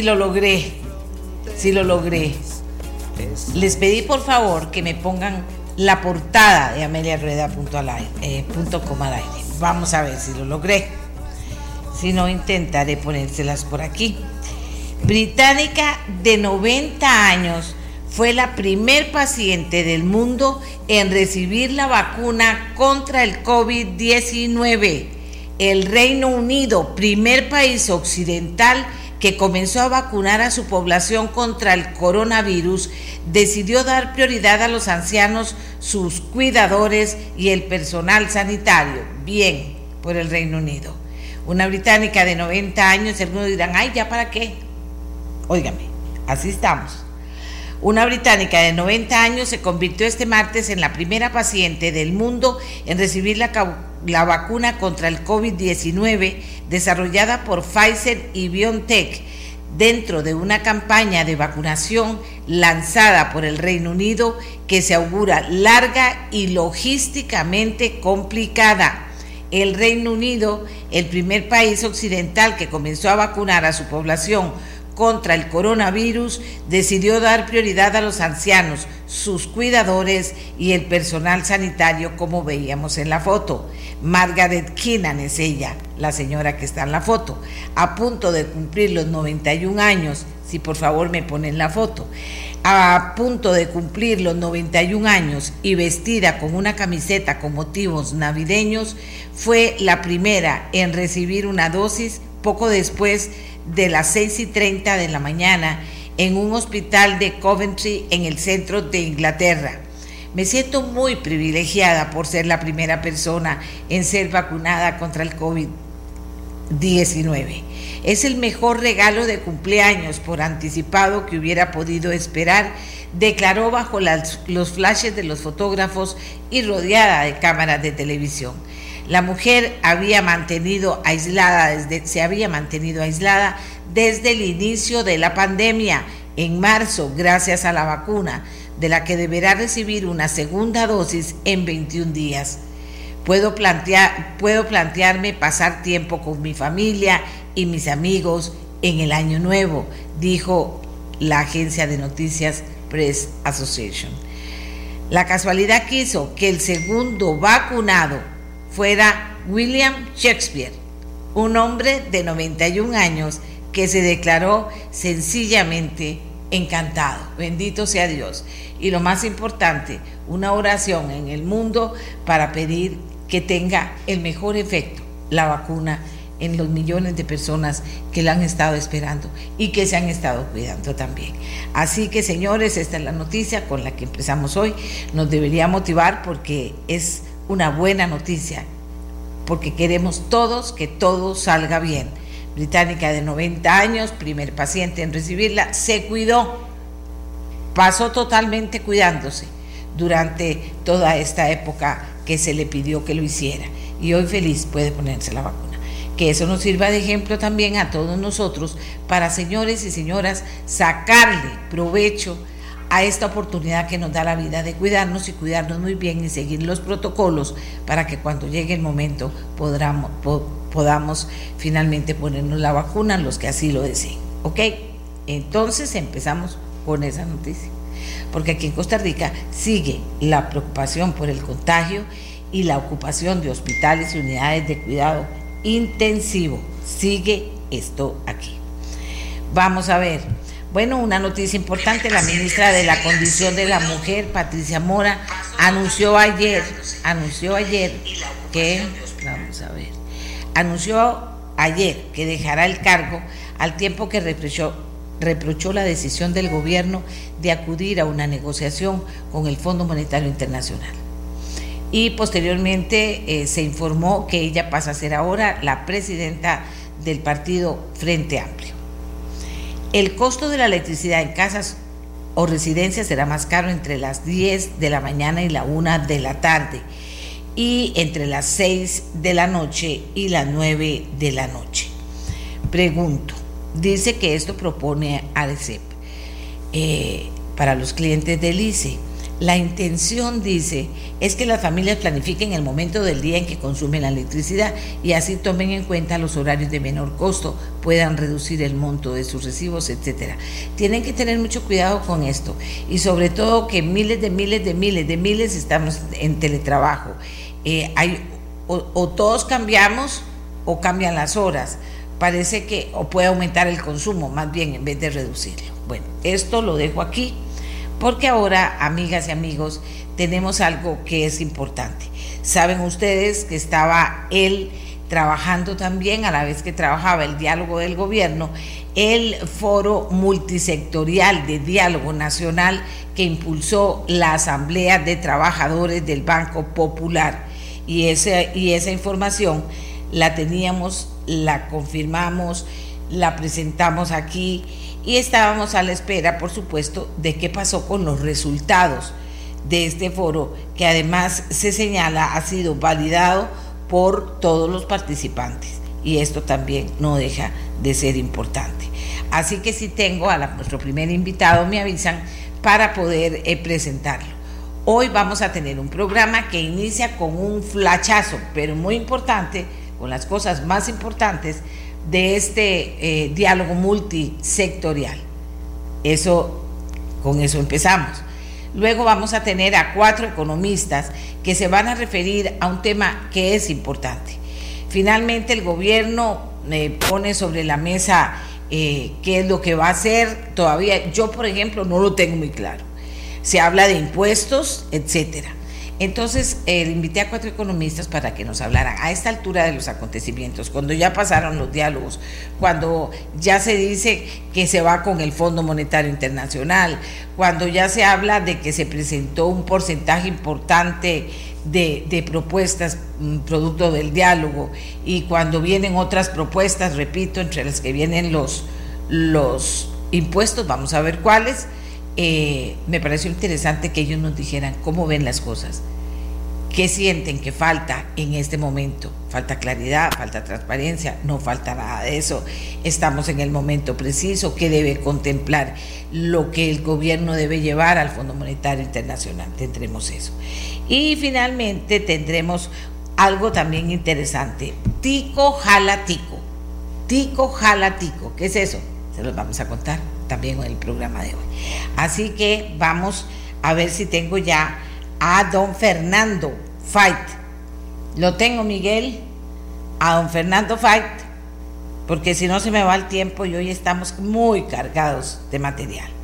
Si lo logré, si lo logré. Les pedí por favor que me pongan la portada de Amelia Rueda punto al eh, al aire. Vamos a ver si lo logré. Si no, intentaré ponérselas por aquí. Británica de 90 años fue la primer paciente del mundo en recibir la vacuna contra el COVID-19. El Reino Unido, primer país occidental que comenzó a vacunar a su población contra el coronavirus, decidió dar prioridad a los ancianos, sus cuidadores y el personal sanitario. Bien, por el Reino Unido. Una británica de 90 años, algunos dirán, ay, ¿ya para qué? Óigame, así estamos. Una británica de 90 años se convirtió este martes en la primera paciente del mundo en recibir la, la vacuna contra el COVID-19 desarrollada por Pfizer y BioNTech dentro de una campaña de vacunación lanzada por el Reino Unido que se augura larga y logísticamente complicada. El Reino Unido, el primer país occidental que comenzó a vacunar a su población contra el coronavirus decidió dar prioridad a los ancianos, sus cuidadores y el personal sanitario como veíamos en la foto. Margaret Keenan es ella, la señora que está en la foto, a punto de cumplir los 91 años, si por favor me ponen la foto, a punto de cumplir los 91 años y vestida con una camiseta con motivos navideños, fue la primera en recibir una dosis. Poco después de las 6 y 30 de la mañana en un hospital de Coventry en el centro de Inglaterra. Me siento muy privilegiada por ser la primera persona en ser vacunada contra el COVID-19. Es el mejor regalo de cumpleaños por anticipado que hubiera podido esperar, declaró bajo los flashes de los fotógrafos y rodeada de cámaras de televisión. La mujer había mantenido aislada desde, se había mantenido aislada desde el inicio de la pandemia en marzo gracias a la vacuna, de la que deberá recibir una segunda dosis en 21 días. Puedo, puedo plantearme pasar tiempo con mi familia y mis amigos en el año nuevo, dijo la agencia de noticias Press Association. La casualidad quiso que el segundo vacunado fuera William Shakespeare, un hombre de 91 años que se declaró sencillamente encantado. Bendito sea Dios. Y lo más importante, una oración en el mundo para pedir que tenga el mejor efecto la vacuna en los millones de personas que la han estado esperando y que se han estado cuidando también. Así que señores, esta es la noticia con la que empezamos hoy. Nos debería motivar porque es una buena noticia, porque queremos todos que todo salga bien británica de 90 años, primer paciente en recibirla, se cuidó, pasó totalmente cuidándose durante toda esta época que se le pidió que lo hiciera. Y hoy feliz puede ponerse la vacuna. Que eso nos sirva de ejemplo también a todos nosotros para, señores y señoras, sacarle provecho a esta oportunidad que nos da la vida de cuidarnos y cuidarnos muy bien y seguir los protocolos para que cuando llegue el momento podamos, podamos finalmente ponernos la vacuna los que así lo deseen. ¿Ok? Entonces empezamos con esa noticia. Porque aquí en Costa Rica sigue la preocupación por el contagio y la ocupación de hospitales y unidades de cuidado intensivo. Sigue esto aquí. Vamos a ver. Bueno, una noticia importante, la ministra de la Condición de la Mujer, Patricia Mora, anunció ayer, anunció ayer que, anunció ayer que dejará el cargo al tiempo que reprochó, reprochó la decisión del gobierno de acudir a una negociación con el Fondo Monetario Internacional. Y posteriormente eh, se informó que ella pasa a ser ahora la presidenta del partido Frente Amplio. El costo de la electricidad en casas o residencias será más caro entre las 10 de la mañana y la 1 de la tarde y entre las 6 de la noche y las 9 de la noche. Pregunto, dice que esto propone ADCEP eh, para los clientes del ICE la intención, dice, es que las familias planifiquen el momento del día en que consumen la electricidad y así tomen en cuenta los horarios de menor costo, puedan reducir el monto de sus recibos, etcétera. Tienen que tener mucho cuidado con esto y sobre todo que miles de miles de miles de miles estamos en teletrabajo. Eh, hay, o, todos cambiamos o cambian las horas. Parece que o puede aumentar el consumo más bien en vez de reducirlo. Bueno, esto lo dejo aquí porque ahora, amigas y amigos, tenemos algo que es importante. Saben ustedes que estaba él trabajando también, a la vez que trabajaba el diálogo del gobierno, el foro multisectorial de diálogo nacional que impulsó la Asamblea de Trabajadores del Banco Popular. Y esa, y esa información la teníamos, la confirmamos, la presentamos aquí y estábamos a la espera, por supuesto, de qué pasó con los resultados de este foro, que además se señala ha sido validado por todos los participantes. Y esto también no deja de ser importante. Así que si tengo a nuestro primer invitado, me avisan para poder eh, presentarlo. Hoy vamos a tener un programa que inicia con un flachazo, pero muy importante, con las cosas más importantes de este eh, diálogo multisectorial. Eso, con eso empezamos. Luego vamos a tener a cuatro economistas que se van a referir a un tema que es importante. Finalmente el gobierno me pone sobre la mesa eh, qué es lo que va a hacer. Todavía yo, por ejemplo, no lo tengo muy claro. Se habla de impuestos, etcétera. Entonces, eh, invité a cuatro economistas para que nos hablaran a esta altura de los acontecimientos, cuando ya pasaron los diálogos, cuando ya se dice que se va con el Fondo Monetario Internacional, cuando ya se habla de que se presentó un porcentaje importante de, propuestas mm, producto del diálogo y cuando vienen otras propuestas, repito, entre las que vienen los, los impuestos, vamos a ver cuáles eh, me pareció interesante que ellos nos dijeran cómo ven las cosas, qué sienten que falta en este momento. Falta claridad, falta transparencia, no falta nada de eso. Estamos en el momento preciso que debe contemplar lo que el gobierno debe llevar al Fondo Monetario Internacional. Tendremos eso. Y finalmente tendremos algo también interesante. Tico jala tico. Tico jala tico. ¿Qué es eso? Se los vamos a contar también en el programa de hoy. Así que vamos a ver si tengo ya a don Fernando Fight. Lo tengo, Miguel, a don Fernando Fight, porque si no se me va el tiempo y hoy estamos muy cargados de material.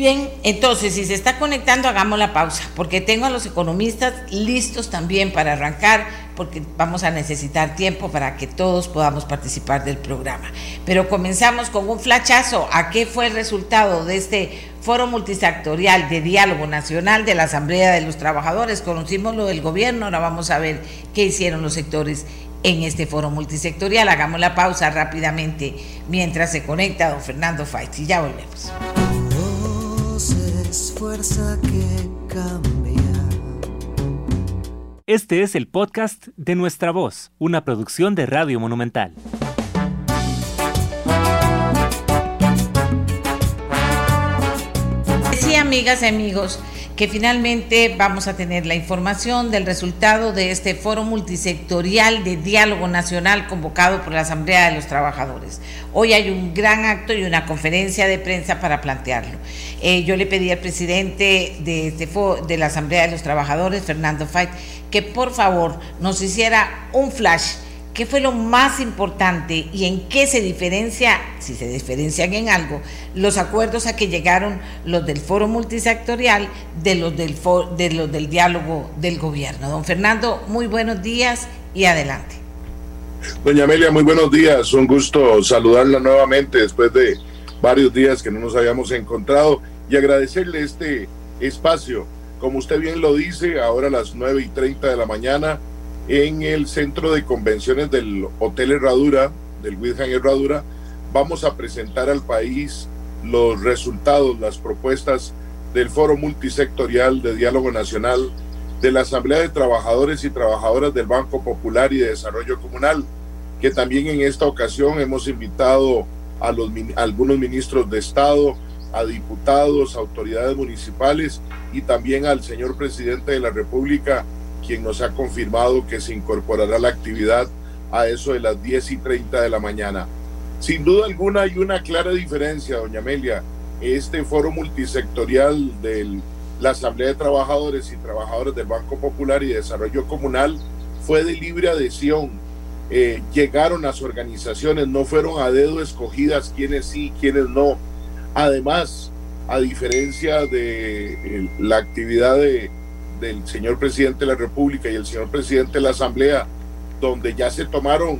Bien, entonces, si se está conectando, hagamos la pausa, porque tengo a los economistas listos también para arrancar, porque vamos a necesitar tiempo para que todos podamos participar del programa. Pero comenzamos con un flachazo a qué fue el resultado de este foro multisectorial de diálogo nacional de la Asamblea de los Trabajadores. Conocimos lo del gobierno, ahora vamos a ver qué hicieron los sectores en este foro multisectorial. Hagamos la pausa rápidamente mientras se conecta don Fernando Faiz y ya volvemos fuerza que cambia. Este es el podcast de Nuestra Voz, una producción de Radio Monumental. amigas y amigos, que finalmente vamos a tener la información del resultado de este foro multisectorial de diálogo nacional convocado por la Asamblea de los Trabajadores. Hoy hay un gran acto y una conferencia de prensa para plantearlo. Eh, yo le pedí al presidente de, este de la Asamblea de los Trabajadores, Fernando Fait, que por favor nos hiciera un flash ¿Qué fue lo más importante y en qué se diferencia, si se diferencian en algo, los acuerdos a que llegaron los del foro multisectorial de los del, de los del diálogo del gobierno? Don Fernando, muy buenos días y adelante. Doña Amelia, muy buenos días. Un gusto saludarla nuevamente después de varios días que no nos habíamos encontrado y agradecerle este espacio. Como usted bien lo dice, ahora a las 9 y 30 de la mañana en el centro de convenciones del Hotel Herradura, del Wilhelm Herradura, vamos a presentar al país los resultados, las propuestas del Foro Multisectorial de Diálogo Nacional de la Asamblea de Trabajadores y Trabajadoras del Banco Popular y de Desarrollo Comunal, que también en esta ocasión hemos invitado a, los, a algunos ministros de Estado, a diputados, autoridades municipales y también al señor presidente de la República, quien nos ha confirmado que se incorporará la actividad a eso de las 10 y 30 de la mañana. Sin duda alguna hay una clara diferencia, doña Amelia. Este foro multisectorial de la Asamblea de Trabajadores y Trabajadores del Banco Popular y Desarrollo Comunal fue de libre adhesión. Eh, llegaron las organizaciones, no fueron a dedo escogidas quienes sí, quienes no. Además, a diferencia de eh, la actividad de, del señor presidente de la República y el señor presidente de la Asamblea, donde ya se tomaron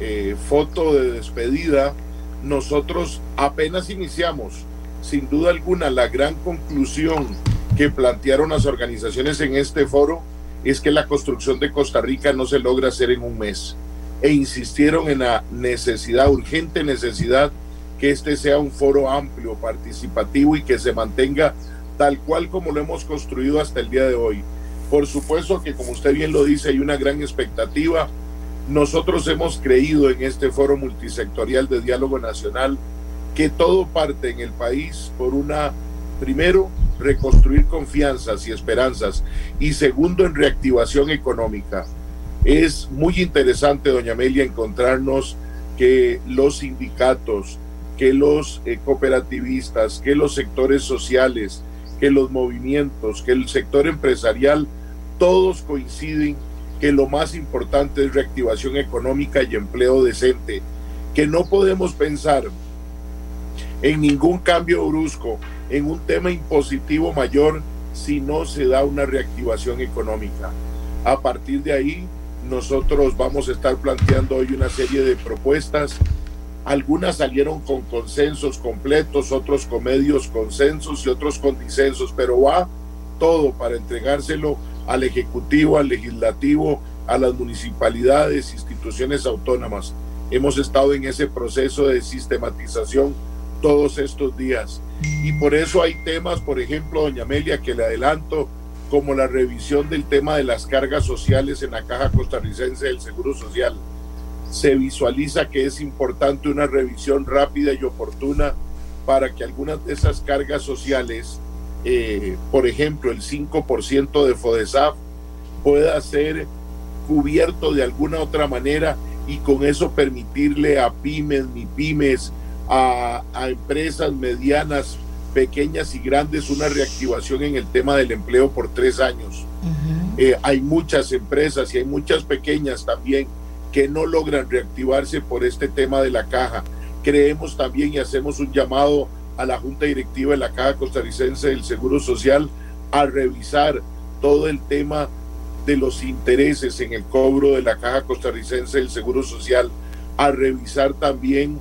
eh, foto de despedida, nosotros apenas iniciamos. Sin duda alguna, la gran conclusión que plantearon las organizaciones en este foro es que la construcción de Costa Rica no se logra hacer en un mes. E insistieron en la necesidad, urgente necesidad, que este sea un foro amplio, participativo y que se mantenga tal cual como lo hemos construido hasta el día de hoy. Por supuesto que, como usted bien lo dice, hay una gran expectativa. Nosotros hemos creído en este foro multisectorial de diálogo nacional que todo parte en el país por una, primero, reconstruir confianzas y esperanzas y segundo, en reactivación económica. Es muy interesante, doña Amelia, encontrarnos que los sindicatos, que los eh, cooperativistas, que los sectores sociales, que los movimientos, que el sector empresarial, todos coinciden que lo más importante es reactivación económica y empleo decente, que no podemos pensar en ningún cambio brusco, en un tema impositivo mayor si no se da una reactivación económica. A partir de ahí, nosotros vamos a estar planteando hoy una serie de propuestas algunas salieron con consensos completos, otros con medios consensos y otros con disensos, pero va todo para entregárselo al Ejecutivo, al Legislativo, a las municipalidades, instituciones autónomas. Hemos estado en ese proceso de sistematización todos estos días. Y por eso hay temas, por ejemplo, doña Amelia, que le adelanto, como la revisión del tema de las cargas sociales en la Caja Costarricense del Seguro Social se visualiza que es importante una revisión rápida y oportuna para que algunas de esas cargas sociales, eh, por ejemplo, el 5% de FODESAF, pueda ser cubierto de alguna otra manera y con eso permitirle a pymes, ni pymes, a, empresas medianas, pequeñas y grandes una reactivación en el tema del empleo por tres años. Eh, hay muchas empresas y hay muchas pequeñas también que no logran reactivarse por este tema de la caja. Creemos también y hacemos un llamado a la Junta Directiva de la Caja Costarricense del Seguro Social a revisar todo el tema de los intereses en el cobro de la Caja Costarricense del Seguro Social, a revisar también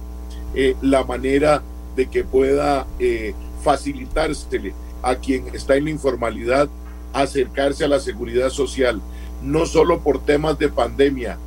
eh, la manera de que pueda eh, facilitársele a quien está en la informalidad acercarse a la seguridad social, no solo por temas de pandemia,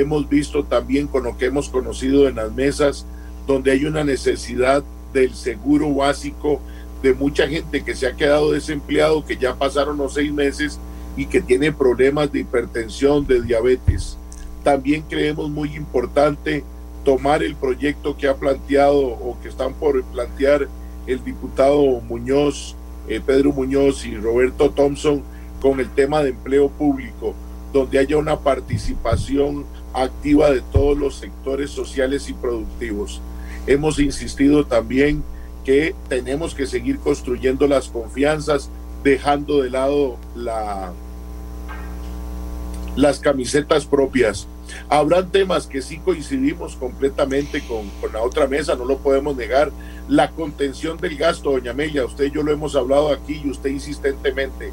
hemos visto también con lo que hemos conocido en las mesas, donde hay una necesidad del seguro básico de mucha gente que se ha quedado desempleado, que ya pasaron los seis meses y que tiene problemas de hipertensión, de diabetes. También creemos muy importante tomar el proyecto que ha planteado o que están por plantear el diputado Muñoz eh, Pedro Muñoz y Roberto Thompson con el tema de empleo público, donde haya una participación activa de todos los sectores sociales y productivos. Hemos insistido también que tenemos que seguir construyendo las confianzas, dejando de lado la, las camisetas propias. Habrán temas que sí coincidimos completamente con, con, la otra mesa, no lo podemos negar. La contención del gasto, doña Amelia, usted y yo lo hemos hablado aquí y usted insistentemente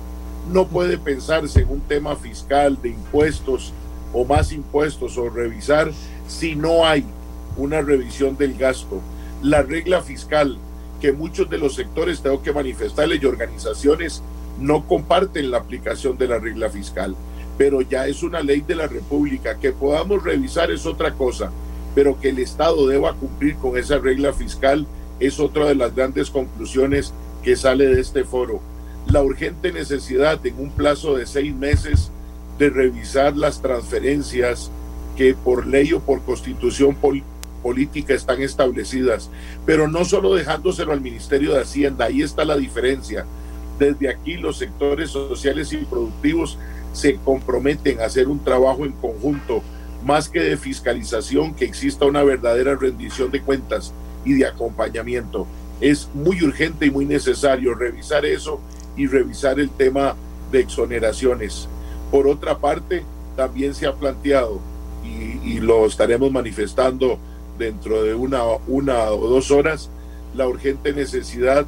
no puede pensarse en un tema fiscal de impuestos o más impuestos o revisar si no hay una revisión del gasto. La regla fiscal que muchos de los sectores, tengo que manifestarles, y organizaciones no comparten la aplicación de la regla fiscal, pero ya es una ley de la República. Que podamos revisar es otra cosa, pero que el Estado deba cumplir con esa regla fiscal es otra de las grandes conclusiones que sale de este foro. La urgente necesidad en un plazo de seis meses de revisar las transferencias que por ley o por constitución política están establecidas, pero no solo dejándoselo al Ministerio de Hacienda, ahí está la diferencia. Desde aquí los sectores sociales y productivos se comprometen a hacer un trabajo en conjunto, más que de fiscalización, que exista una verdadera rendición de cuentas y de acompañamiento. Es muy urgente y muy necesario revisar eso y revisar el tema de exoneraciones. Por otra parte, también se ha planteado, y, lo estaremos manifestando dentro de una, una o dos horas, la urgente necesidad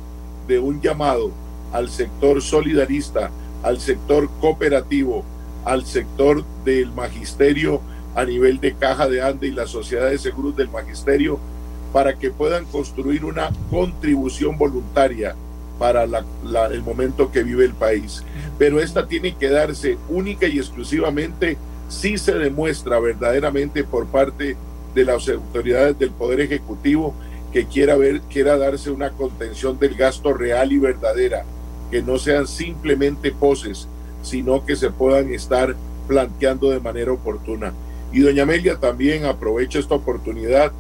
de un llamado al sector solidarista, al sector cooperativo, al sector del magisterio a nivel de Caja de Ande y la Sociedad de Seguros del Magisterio para que puedan construir una contribución voluntaria para el momento que vive el país. Pero esta tiene que darse única y exclusivamente si se demuestra verdaderamente por parte de las autoridades del Poder Ejecutivo que quiera, ver, quiera darse una contención del gasto real y verdadera, que no sean simplemente poses, sino que se puedan estar planteando de manera oportuna. Y doña Amelia también aprovecha esta oportunidad.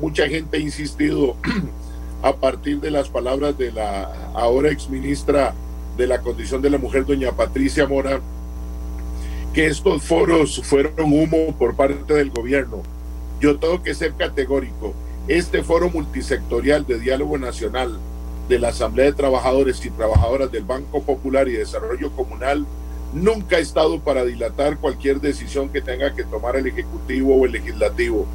Mucha gente ha insistido a partir de las palabras de la ahora exministra de la condición de la mujer, doña Patricia Mora, que estos foros fueron humo por parte del gobierno. Yo tengo que ser categórico. Este foro multisectorial de diálogo nacional de la Asamblea de Trabajadores y Trabajadoras del Banco Popular y Desarrollo Comunal nunca ha estado para dilatar cualquier decisión que tenga que tomar el Ejecutivo o el Legislativo.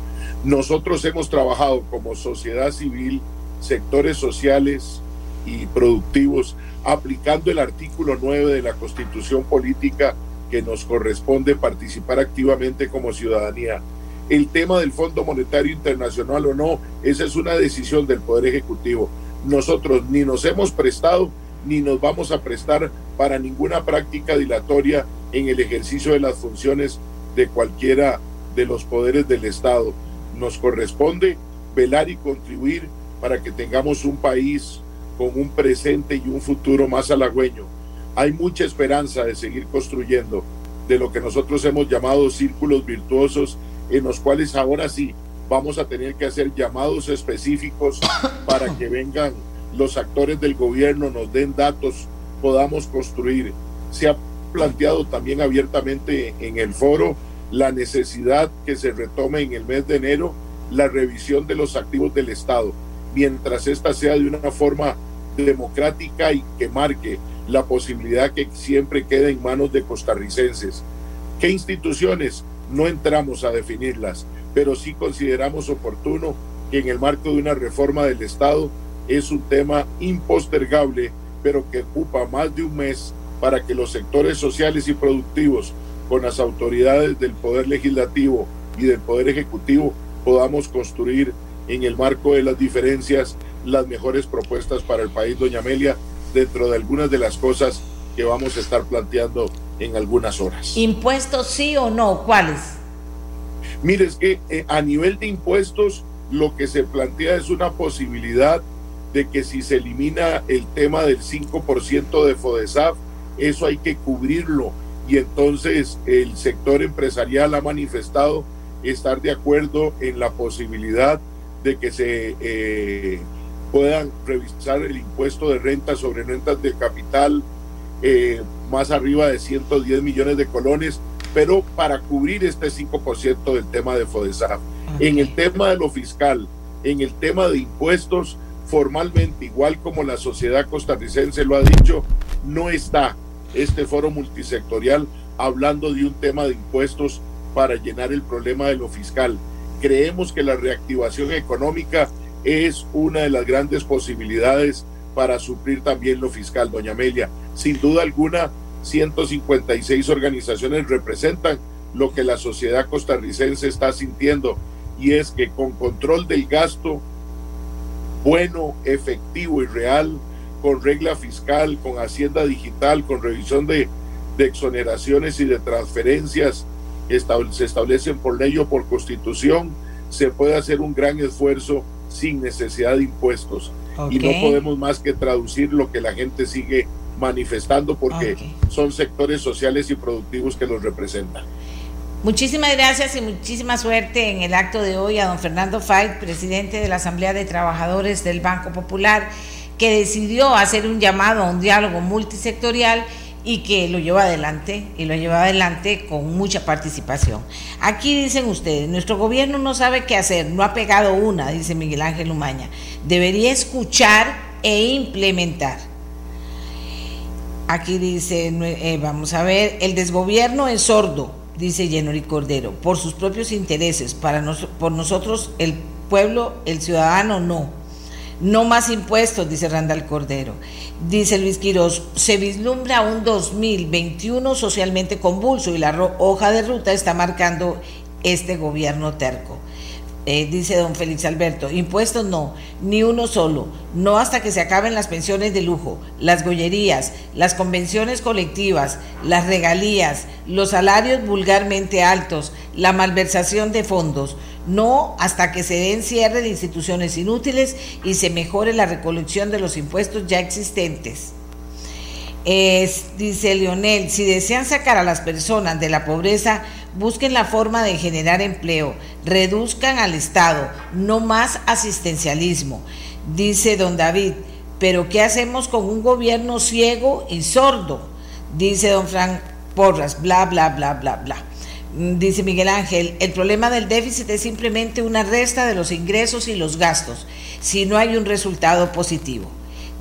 Nosotros hemos trabajado como sociedad civil sectores sociales y productivos, aplicando el artículo 9 de la Constitución Política que nos corresponde participar activamente como ciudadanía. El tema del Fondo Monetario Internacional o no, esa es una decisión del Poder Ejecutivo. Nosotros ni nos hemos prestado ni nos vamos a prestar para ninguna práctica dilatoria en el ejercicio de las funciones de cualquiera de los poderes del Estado. Nos corresponde velar y contribuir para que tengamos un país con un presente y un futuro más halagüeño. Hay mucha esperanza de seguir construyendo de lo que nosotros hemos llamado círculos virtuosos, en los cuales ahora sí vamos a tener que hacer llamados específicos para que vengan los actores del gobierno, nos den datos, podamos construir. Se ha planteado también abiertamente en el foro la necesidad que se retome en el mes de enero la revisión de los activos del Estado mientras esta sea de una forma democrática y que marque la posibilidad que siempre quede en manos de costarricenses. ¿Qué instituciones? No entramos a definirlas, pero sí consideramos oportuno que en el marco de una reforma del Estado es un tema impostergable, pero que ocupa más de un mes para que los sectores sociales y productivos, con las autoridades del Poder Legislativo y del Poder Ejecutivo, podamos construir en el marco de las diferencias las mejores propuestas para el país, doña Amelia, dentro de algunas de las cosas que vamos a estar planteando en algunas horas. ¿Impuestos sí o no? ¿Cuáles? Mire, es que eh, a nivel de impuestos lo que se plantea es una posibilidad de que si se elimina el tema del 5% de FODESAF, eso hay que cubrirlo y entonces el sector empresarial ha manifestado estar de acuerdo en la posibilidad de que se eh, puedan revisar el impuesto de renta sobre rentas de capital eh, más arriba de 110 millones de colones, pero para cubrir este 5% del tema de FODESAF. En el tema de lo fiscal, en el tema de impuestos, formalmente, igual como la sociedad costarricense lo ha dicho, no está este foro multisectorial hablando de un tema de impuestos para llenar el problema de lo fiscal. Creemos que la reactivación económica es una de las grandes posibilidades para suplir también lo fiscal, doña Amelia. Sin duda alguna, 156 organizaciones representan lo que la sociedad costarricense está sintiendo y es que con control del gasto bueno, efectivo y real, con regla fiscal, con hacienda digital, con revisión de, exoneraciones y de transferencias se establecen por ley o por constitución, se puede hacer un gran esfuerzo sin necesidad de impuestos. Y no podemos más que traducir lo que la gente sigue manifestando porque son sectores sociales y productivos que los representan. Muchísimas gracias y muchísima suerte en el acto de hoy a don Fernando Fait, presidente de la Asamblea de Trabajadores del Banco Popular, que decidió hacer un llamado a un diálogo multisectorial y que lo lleva adelante y lo lleva adelante con mucha participación. Aquí dicen ustedes, nuestro gobierno no sabe qué hacer, no ha pegado una, dice Miguel Ángel Umaña. Debería escuchar e implementar. Aquí dice, eh, vamos a ver, el desgobierno es sordo, dice Yenori Cordero, por sus propios intereses, para por nosotros el pueblo, el ciudadano no. No más impuestos, dice Randall Cordero. Dice Luis Quiroz, se vislumbra un 2021 socialmente convulso y la hoja de ruta está marcando este gobierno terco. Eh, dice don Félix Alberto, impuestos no, ni uno solo, no hasta que se acaben las pensiones de lujo, las gollerías, las convenciones colectivas, las regalías, los salarios vulgarmente altos, la malversación de fondos, no hasta que se den cierre de instituciones inútiles y se mejore la recolección de los impuestos ya existentes. dice Leonel, si desean sacar a las personas de la pobreza, busquen la forma de generar empleo, reduzcan al Estado, no más asistencialismo. Dice don David, pero ¿qué hacemos con un gobierno ciego y sordo? Dice don Frank Porras, bla, bla, bla, bla, bla. Dice Miguel Ángel, el problema del déficit es simplemente una resta de los ingresos y los gastos, si no hay un resultado positivo.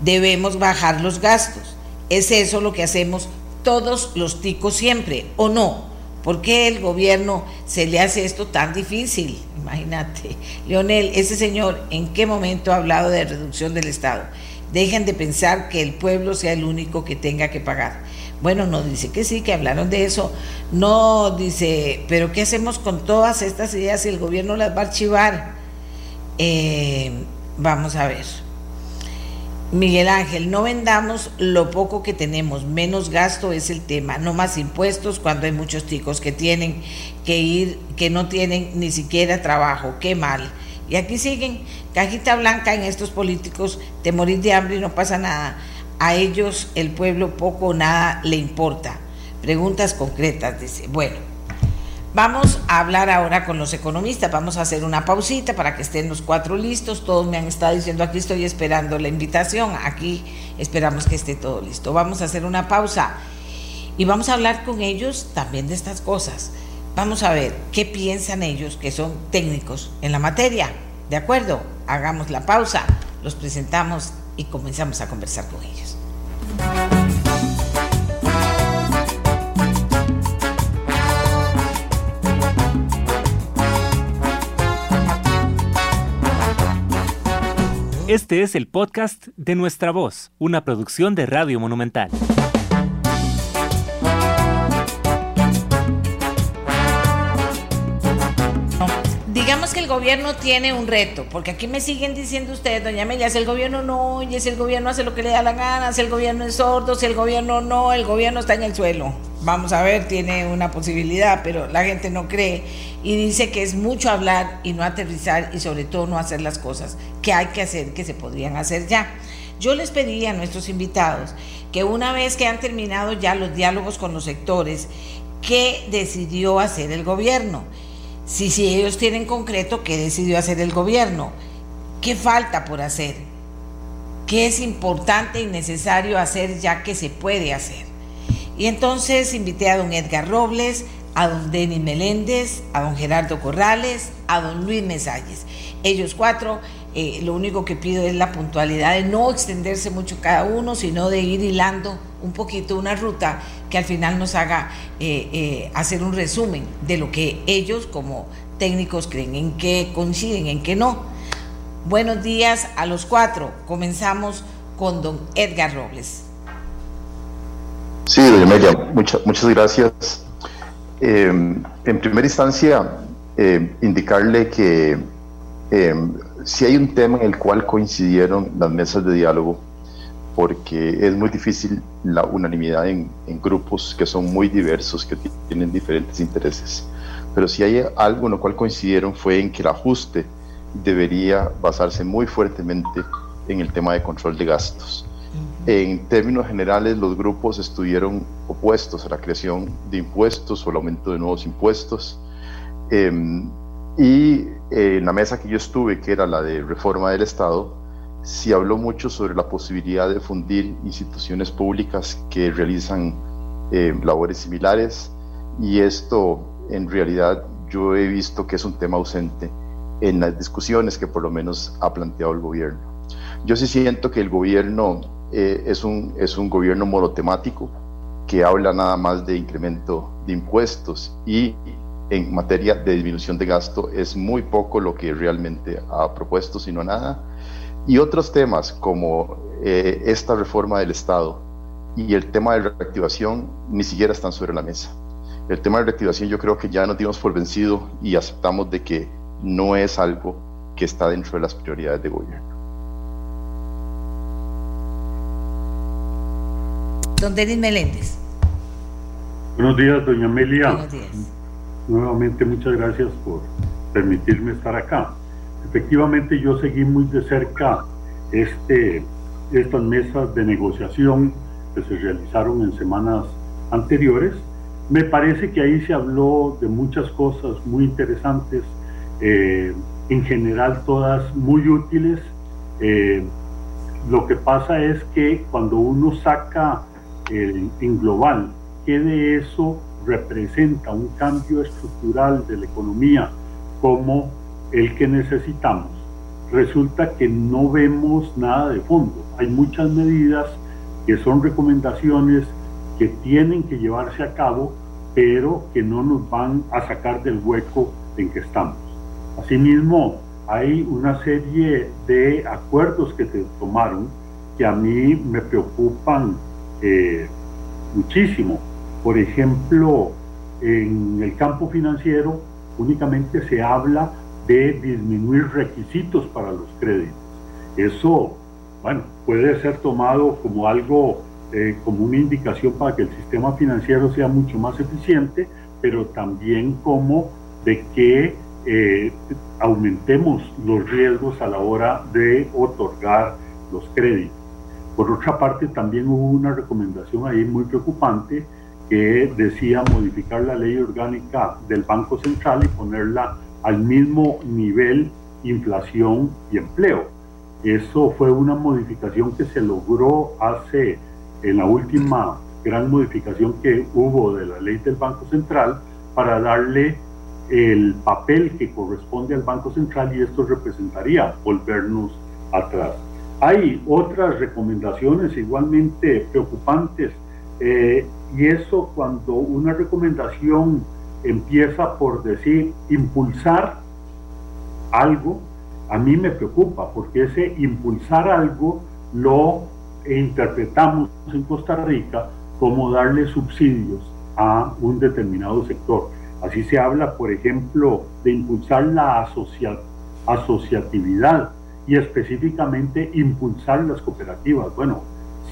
Debemos bajar los gastos. Es eso lo que hacemos todos los ticos siempre, ¿o no? ¿Por qué el gobierno se le hace esto tan difícil? Imagínate. Leonel, ese señor, ¿en qué momento ha hablado de reducción del Estado? Dejen de pensar que el pueblo sea el único que tenga que pagar. Bueno, no dice que sí, que hablaron de eso. No dice, pero ¿qué hacemos con todas estas ideas si el gobierno las va a archivar? Eh, vamos a ver. Miguel Ángel, no vendamos lo poco que tenemos, menos gasto es el tema, no más impuestos cuando hay muchos chicos que tienen que ir, que no tienen ni siquiera trabajo, qué mal. Y aquí siguen, cajita blanca en estos políticos, te morís de hambre y no pasa nada. A ellos el pueblo poco o nada le importa. Preguntas concretas, dice. Bueno, Vamos a hablar ahora con los economistas, vamos a hacer una pausita para que estén los cuatro listos, todos me han estado diciendo aquí estoy esperando la invitación, aquí esperamos que esté todo listo. Vamos a hacer una pausa y vamos a hablar con ellos también de estas cosas. Vamos a ver qué piensan ellos que son técnicos en la materia. ¿De acuerdo? Hagamos la pausa, los presentamos y comenzamos a conversar con ellos. Este es el podcast de Nuestra Voz, una producción de Radio Monumental. Digamos que el gobierno tiene un reto, porque aquí me siguen diciendo ustedes, doña Amelia, si el gobierno no oye, si el gobierno hace lo que le da la gana, si el gobierno es sordo, si el gobierno no, el gobierno está en el suelo. Vamos a ver, tiene una posibilidad, pero la gente no cree y dice que es mucho hablar y no aterrizar y sobre todo no hacer las cosas que hay que hacer, que se podrían hacer ya. Yo les pedí a nuestros invitados que una vez que han terminado ya los diálogos con los sectores, ¿qué decidió hacer el gobierno? Si, si ellos tienen concreto, ¿qué decidió hacer el gobierno? ¿Qué falta por hacer? que es importante y necesario hacer ya que se puede hacer. Y entonces invité a don Edgar Robles, a don Denis Meléndez, a don Gerardo Corrales, a don Luis Mesalles. Ellos cuatro, eh, lo único que pido es la puntualidad de no extenderse mucho cada uno, sino de ir hilando un poquito una ruta que al final nos haga eh, eh, hacer un resumen de lo que ellos como técnicos creen, en qué coinciden, en qué no. Buenos días a los cuatro. Comenzamos con don Edgar Robles. Sí, doña Amelia, muchas, muchas gracias. en primera instancia, indicarle que si hay un tema en el cual coincidieron las mesas de diálogo, porque es muy difícil la unanimidad en, grupos que son muy diversos, que tienen diferentes intereses. Pero si hay algo en lo cual coincidieron fue en que el ajuste debería basarse muy fuertemente en el tema de control de gastos. En términos generales, los grupos estuvieron opuestos a la creación de impuestos o el aumento de nuevos impuestos. Em, y eh, en la mesa que yo estuve, que era la de reforma del Estado, se habló mucho sobre la posibilidad de fundir instituciones públicas que realizan eh, labores similares y esto en realidad yo he visto que es un tema ausente en las discusiones que por lo menos ha planteado el gobierno. Yo sí siento que el gobierno eh, es, un, es un gobierno monotemático que habla nada más de incremento de impuestos y en materia de disminución de gasto es muy poco lo que realmente ha propuesto, sino nada. Y otros temas como eh, esta reforma del Estado y el tema de reactivación ni siquiera están sobre la mesa. El tema de reactivación yo creo que ya nos dimos por vencido y aceptamos de que no es algo que está dentro de las prioridades de gobierno. Don Denis Meléndez. Buenos días, doña Amelia. Buenos días nuevamente muchas gracias por permitirme estar acá. Efectivamente yo seguí muy de cerca este, estas mesas de negociación que se realizaron en semanas anteriores. Me parece que ahí se habló de muchas cosas muy interesantes, eh, en general todas muy útiles. Eh, lo que pasa es que cuando uno saca el, en global qué de eso representa un cambio estructural de la economía como el que necesitamos, resulta que no vemos nada de fondo. Hay muchas medidas que son recomendaciones que tienen que llevarse a cabo, pero que no nos van a sacar del hueco en que estamos. Asimismo, hay una serie de acuerdos que se tomaron que a mí me preocupan eh, muchísimo por ejemplo, en el campo financiero únicamente se habla de disminuir requisitos para los créditos. Eso, bueno, puede ser tomado como algo, eh, como una indicación para que el sistema financiero sea mucho más eficiente, pero también como de que eh, aumentemos los riesgos a la hora de otorgar los créditos. Por otra parte, también hubo una recomendación ahí muy preocupante que decía modificar la ley orgánica del Banco Central y ponerla al mismo nivel inflación y empleo. Eso fue una modificación que se logró hace, en la última gran modificación que hubo de la ley del Banco Central, para darle el papel que corresponde al Banco Central y esto representaría volvernos atrás. Hay otras recomendaciones igualmente preocupantes eh, y eso cuando una recomendación empieza por decir impulsar algo, a mí me preocupa porque ese impulsar algo lo interpretamos en Costa Rica como darle subsidios a un determinado sector. Así se habla, por ejemplo, de impulsar la asociatividad y específicamente impulsar las cooperativas. Bueno,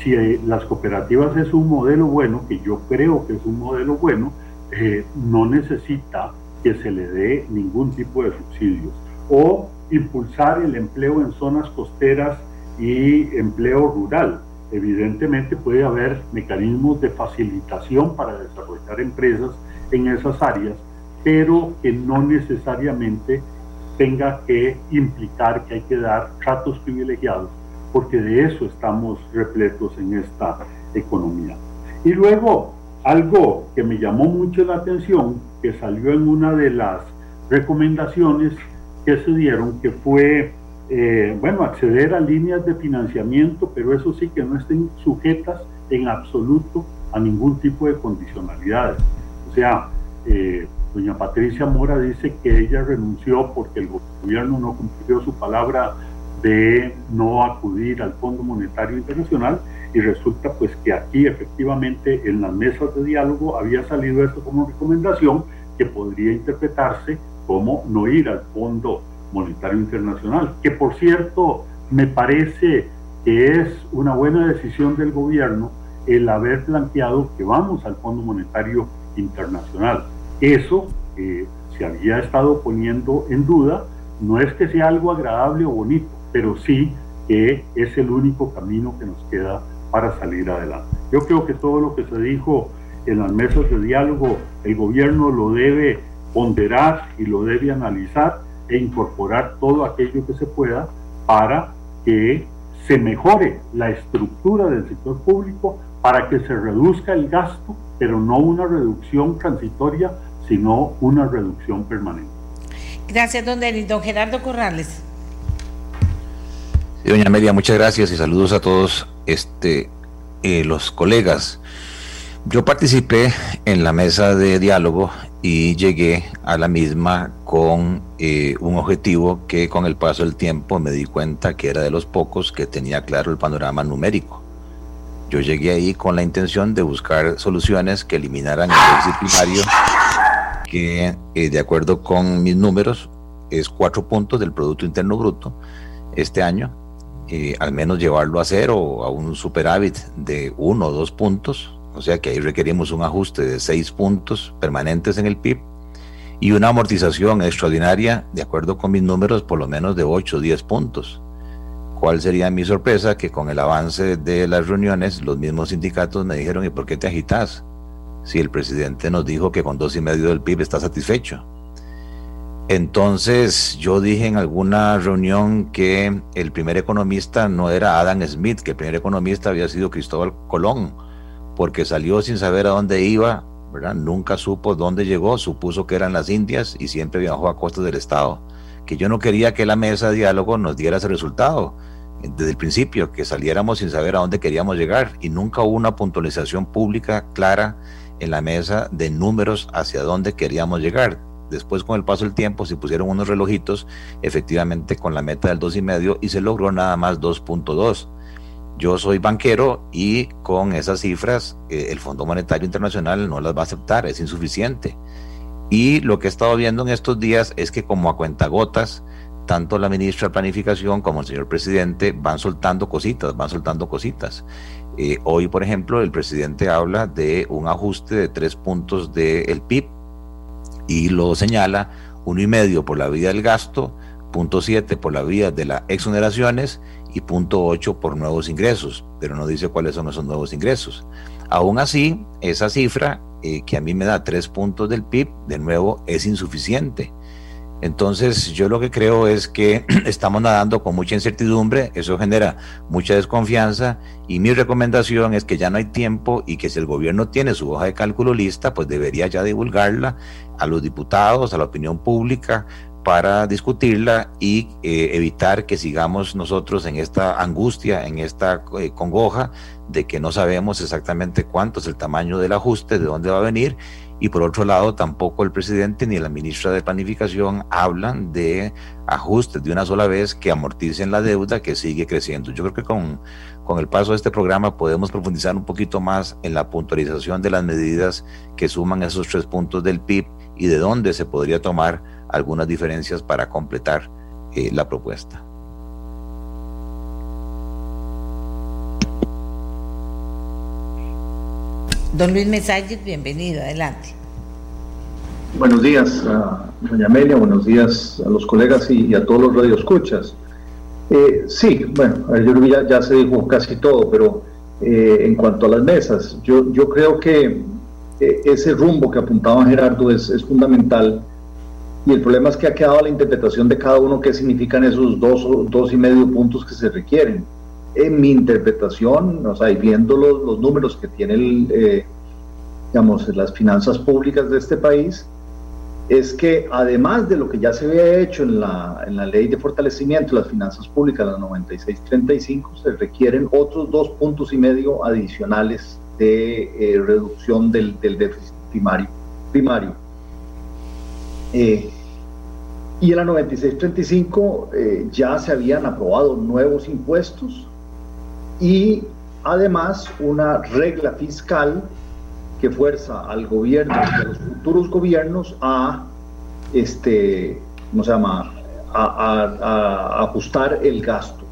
si eh, las cooperativas es un modelo bueno, que yo creo que es un modelo bueno, eh, no necesita que se le dé ningún tipo de subsidios. O impulsar el empleo en zonas costeras y empleo rural. Evidentemente puede haber mecanismos de facilitación para desarrollar empresas en esas áreas, pero que no necesariamente tenga que implicar que hay que dar tratos privilegiados porque de eso estamos repletos en esta economía. Y luego, algo que me llamó mucho la atención, que salió en una de las recomendaciones que se dieron, que fue, eh, bueno, acceder a líneas de financiamiento, pero eso sí que no estén sujetas en absoluto a ningún tipo de condicionalidades. O sea, eh, doña Patricia Mora dice que ella renunció porque el gobierno no cumplió su palabra de no acudir al Fondo Monetario Internacional y resulta pues que aquí efectivamente en las mesas de diálogo había salido esto como recomendación que podría interpretarse como no ir al Fondo Monetario Internacional, que por cierto me parece que es una buena decisión del gobierno el haber planteado que vamos al Fondo Monetario Internacional. Eso que se había estado poniendo en duda no es que sea algo agradable o bonito, pero sí que es el único camino que nos queda para salir adelante. Yo creo que todo lo que se dijo en las mesas de diálogo, el gobierno lo debe ponderar y lo debe analizar e incorporar todo aquello que se pueda para que se mejore la estructura del sector público, para que se reduzca el gasto, pero no una reducción transitoria, sino una reducción permanente. Gracias, don Denis. Don Gerardo Corrales doña Amelia, muchas gracias y saludos a todos este, eh, los colegas. Yo participé en la mesa de diálogo y llegué a la misma con eh, un objetivo que con el paso del tiempo me di cuenta que era de los pocos que tenía claro el panorama numérico. Yo llegué ahí con la intención de buscar soluciones que eliminaran el déficit primario, que eh, de acuerdo con mis números es cuatro puntos del Producto Interno Bruto este año eh, al menos llevarlo a cero o a un superávit de uno o dos puntos, o sea que ahí requerimos un ajuste de seis puntos permanentes en el PIB y una amortización extraordinaria, de acuerdo con mis números, por lo menos de 8 o 10 puntos. ¿Cuál sería mi sorpresa? Que con el avance de las reuniones, los mismos sindicatos me dijeron, ¿y por qué te agitas? Si el presidente nos dijo que con dos y medio del PIB está satisfecho. Entonces yo dije en alguna reunión que el primer economista no era Adam Smith, que el primer economista había sido Cristóbal Colón, porque salió sin saber a dónde iba. Nunca supo dónde llegó, supuso que eran las Indias y siempre viajó a costas del Estado. Que yo no quería que la mesa de diálogo nos diera ese resultado desde el principio, que saliéramos sin saber a dónde queríamos llegar y nunca hubo una puntualización pública clara en la mesa de números hacia dónde queríamos llegar Después, con el paso del tiempo, se pusieron unos relojitos, efectivamente, con la meta del 2,5 y se logró nada más 2.2. Yo soy banquero y con esas cifras eh, el Fondo Monetario Internacional no las va a aceptar, es insuficiente. Y lo que he estado viendo en estos días es que como a cuentagotas, tanto la ministra de Planificación como el señor presidente van soltando cositas, van soltando cositas. Eh, hoy, por ejemplo, el presidente habla de un ajuste de tres puntos del PIB y lo señala, uno y medio por la vía del gasto, punto siete por la vía de las exoneraciones y punto ocho por nuevos ingresos, pero no dice cuáles son esos nuevos ingresos. Aún así, esa cifra eh, que a mí me da tres puntos del PIB, de nuevo, es insuficiente. Entonces yo lo que creo es que estamos nadando con mucha incertidumbre, eso genera mucha desconfianza y mi recomendación es que ya no hay tiempo y que si el gobierno tiene su hoja de cálculo lista, pues debería ya divulgarla a los diputados, a la opinión pública para discutirla y eh, evitar que sigamos nosotros en esta angustia, en esta eh, congoja de que no sabemos exactamente cuánto es el tamaño del ajuste, de dónde va a venir y por otro lado tampoco el presidente ni la ministra de Planificación hablan de ajustes de una sola vez que amorticen la deuda que sigue creciendo. Yo creo que con, con el paso de este programa podemos profundizar un poquito más en la puntualización de las medidas que suman esos tres puntos del PIB y de dónde se podría tomar algunas diferencias para completar eh, la propuesta. Don Luis Mesalles, bienvenido, adelante. Buenos días, a doña Amelia, buenos días a los colegas y, a todos los radioescuchas. Eh, sí, bueno, ya, ya, se dijo casi todo, pero eh, en cuanto a las mesas, yo, creo que eh, ese rumbo que apuntaba Gerardo es, es, fundamental y el problema es que ha quedado la interpretación de cada uno qué significan esos dos, dos y medio puntos que se requieren. En mi interpretación, o sea, y viendo los, los números que tiene el, digamos, las finanzas públicas de este país, es que además de lo que ya se había hecho en la, en la ley de fortalecimiento de las finanzas públicas, la 9635, se requieren otros dos puntos y medio adicionales de eh, reducción del, del, déficit primario. primario. Eh, y en la 9635 eh, ya se habían aprobado nuevos impuestos y además una regla fiscal que fuerza al gobierno y a los futuros gobiernos a, este, ¿cómo se llama?, a, ajustar el gasto.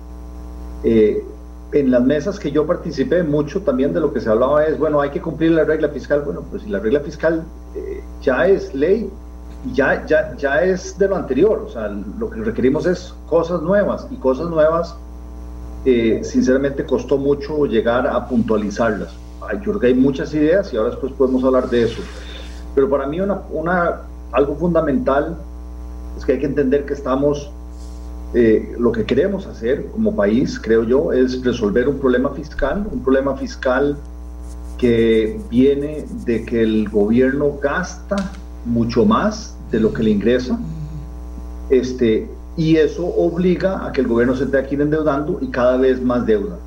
Eh, en las mesas que yo participé, mucho también de lo que se hablaba es, bueno, hay que cumplir la regla fiscal. Bueno, pues si la regla fiscal eh, ya es ley, ya, ya, ya es de lo anterior. O sea, lo que requerimos es cosas nuevas y cosas nuevas, eh, sinceramente, costó mucho llegar a puntualizarlas yo creo que hay muchas ideas y ahora después podemos hablar de eso. Pero para mí una, algo fundamental es que hay que entender que estamos, eh, lo que queremos hacer como país, creo yo, es resolver un problema fiscal, un problema fiscal que viene de que el gobierno gasta mucho más de lo que le ingresa, este, y eso obliga a que el gobierno se esté aquí endeudando y cada vez más deuda.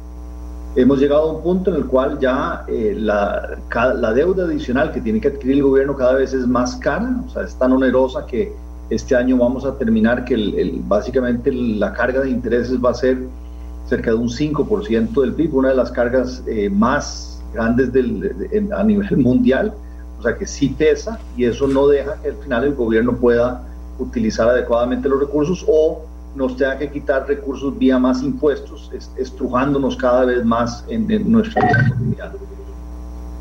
Hemos llegado a un punto en el cual ya eh, la, la, deuda adicional que tiene que adquirir el gobierno cada vez es más cara, o sea, es tan onerosa que este año vamos a terminar que el, básicamente la carga de intereses va a ser cerca de un 5% del PIB, una de las cargas eh, más grandes del, a nivel mundial, o sea que sí pesa y eso no deja que al final el gobierno pueda utilizar adecuadamente los recursos o nos tenga que quitar recursos vía más impuestos, estrujándonos cada vez más en, nuestra vida.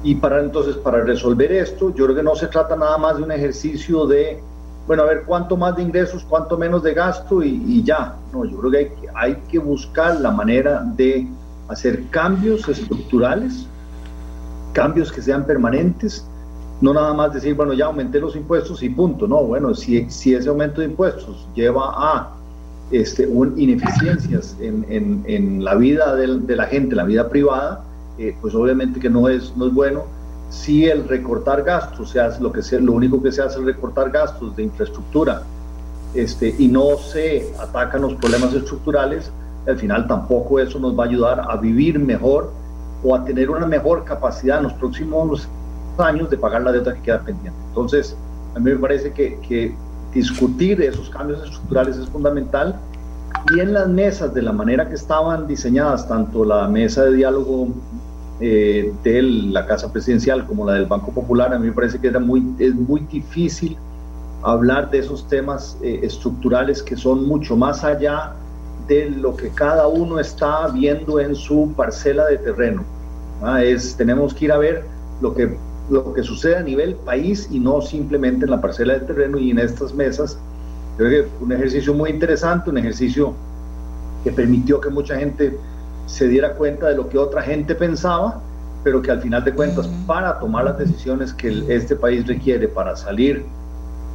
Y para entonces, para resolver esto, yo creo que no se trata nada más de un ejercicio de, bueno, a ver cuánto más de ingresos, cuánto menos de gasto y, ya. No, yo creo que hay, hay que buscar la manera de hacer cambios estructurales, cambios que sean permanentes, no nada más decir, bueno, ya aumenté los impuestos y punto. No, bueno, si, si ese aumento de impuestos lleva a este, ineficiencias en, en, la vida de, la gente, la vida privada, eh, pues obviamente que no es, no es bueno. Si el recortar gastos, se hace lo, que sea, lo único que se hace es recortar gastos de infraestructura este, y no se atacan los problemas estructurales, al final tampoco eso nos va a ayudar a vivir mejor o a tener una mejor capacidad en los próximos años de pagar la deuda que queda pendiente. Entonces, a mí me parece que, que discutir esos cambios estructurales es fundamental y en las mesas de la manera que estaban diseñadas, tanto la mesa de diálogo eh, de la Casa Presidencial como la del Banco Popular, a mí me parece que era muy, es muy difícil hablar de esos temas eh, estructurales que son mucho más allá de lo que cada uno está viendo en su parcela de terreno. ¿ah? Es, tenemos que ir a ver lo que lo que sucede a nivel país y no simplemente en la parcela de terreno y en estas mesas. Creo que un ejercicio muy interesante, un ejercicio que permitió que mucha gente se diera cuenta de lo que otra gente pensaba, pero que al final de cuentas, para tomar las decisiones que este país requiere para salir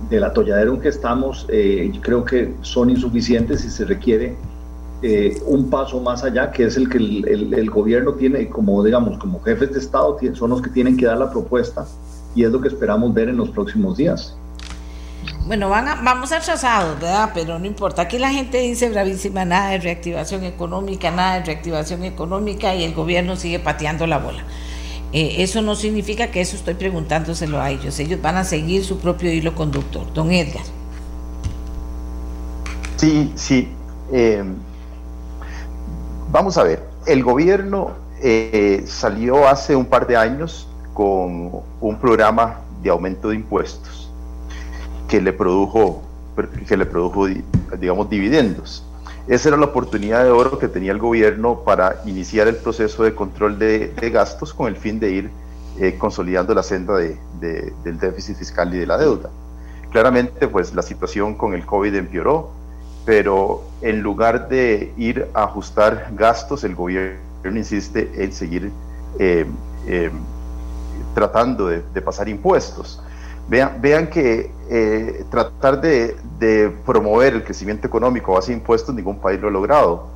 del atolladero en que estamos, eh, creo que son insuficientes y se requiere eh, un paso más allá, que es el que el, gobierno tiene, como digamos, como jefes de Estado, son los que tienen que dar la propuesta y es lo que esperamos ver en los próximos días. Bueno, van vamos atrasados, ¿verdad? Pero no importa. Aquí la gente dice bravísima, nada de reactivación económica, nada de reactivación económica y el gobierno sigue pateando la bola. Eh, eso no significa que eso estoy preguntándoselo a ellos. Ellos van a seguir su propio hilo conductor. Don Edgar. Sí, sí. Eh, Vamos a ver, el gobierno eh, salió hace un par de años con un programa de aumento de impuestos que le produjo, que le produjo digamos, dividendos. Esa era la oportunidad de oro que tenía el gobierno para iniciar el proceso de control de, gastos con el fin de ir eh, consolidando la senda de, del déficit fiscal y de la deuda. Claramente, pues la situación con el COVID empeoró, pero en lugar de ir a ajustar gastos, el gobierno insiste en seguir eh, eh, tratando de, pasar impuestos. Vean, vean que eh, tratar de, promover el crecimiento económico a base de impuestos, ningún país lo ha logrado.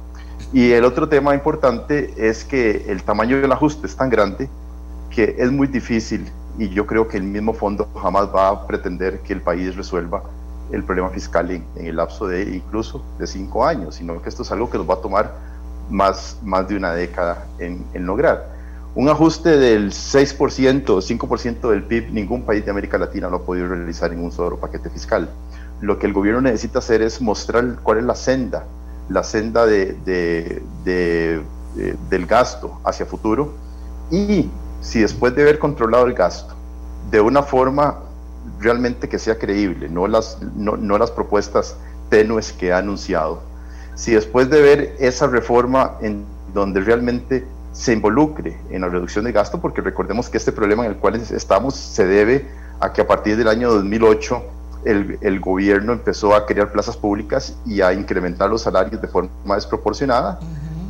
Y el otro tema importante es que el tamaño del ajuste es tan grande que es muy difícil y yo creo que el mismo fondo jamás va a pretender que el país resuelva el problema fiscal en, el lapso de incluso de cinco años, sino que esto es algo que nos va a tomar más, más de una década en, en lograr. Un ajuste del 6% o 5% del PIB, ningún país de América Latina lo ha podido realizar en un solo paquete fiscal. Lo que el gobierno necesita hacer es mostrar cuál es la senda, la senda de, de, de, del gasto hacia futuro y si después de haber controlado el gasto de una forma realmente que sea creíble, no las, no, no las propuestas tenues que ha anunciado, si después de ver esa reforma en donde realmente se involucre en la reducción de gasto, porque recordemos que este problema en el cual estamos se debe a que a partir del año 2008 el, el gobierno empezó a crear plazas públicas y a incrementar los salarios de forma desproporcionada.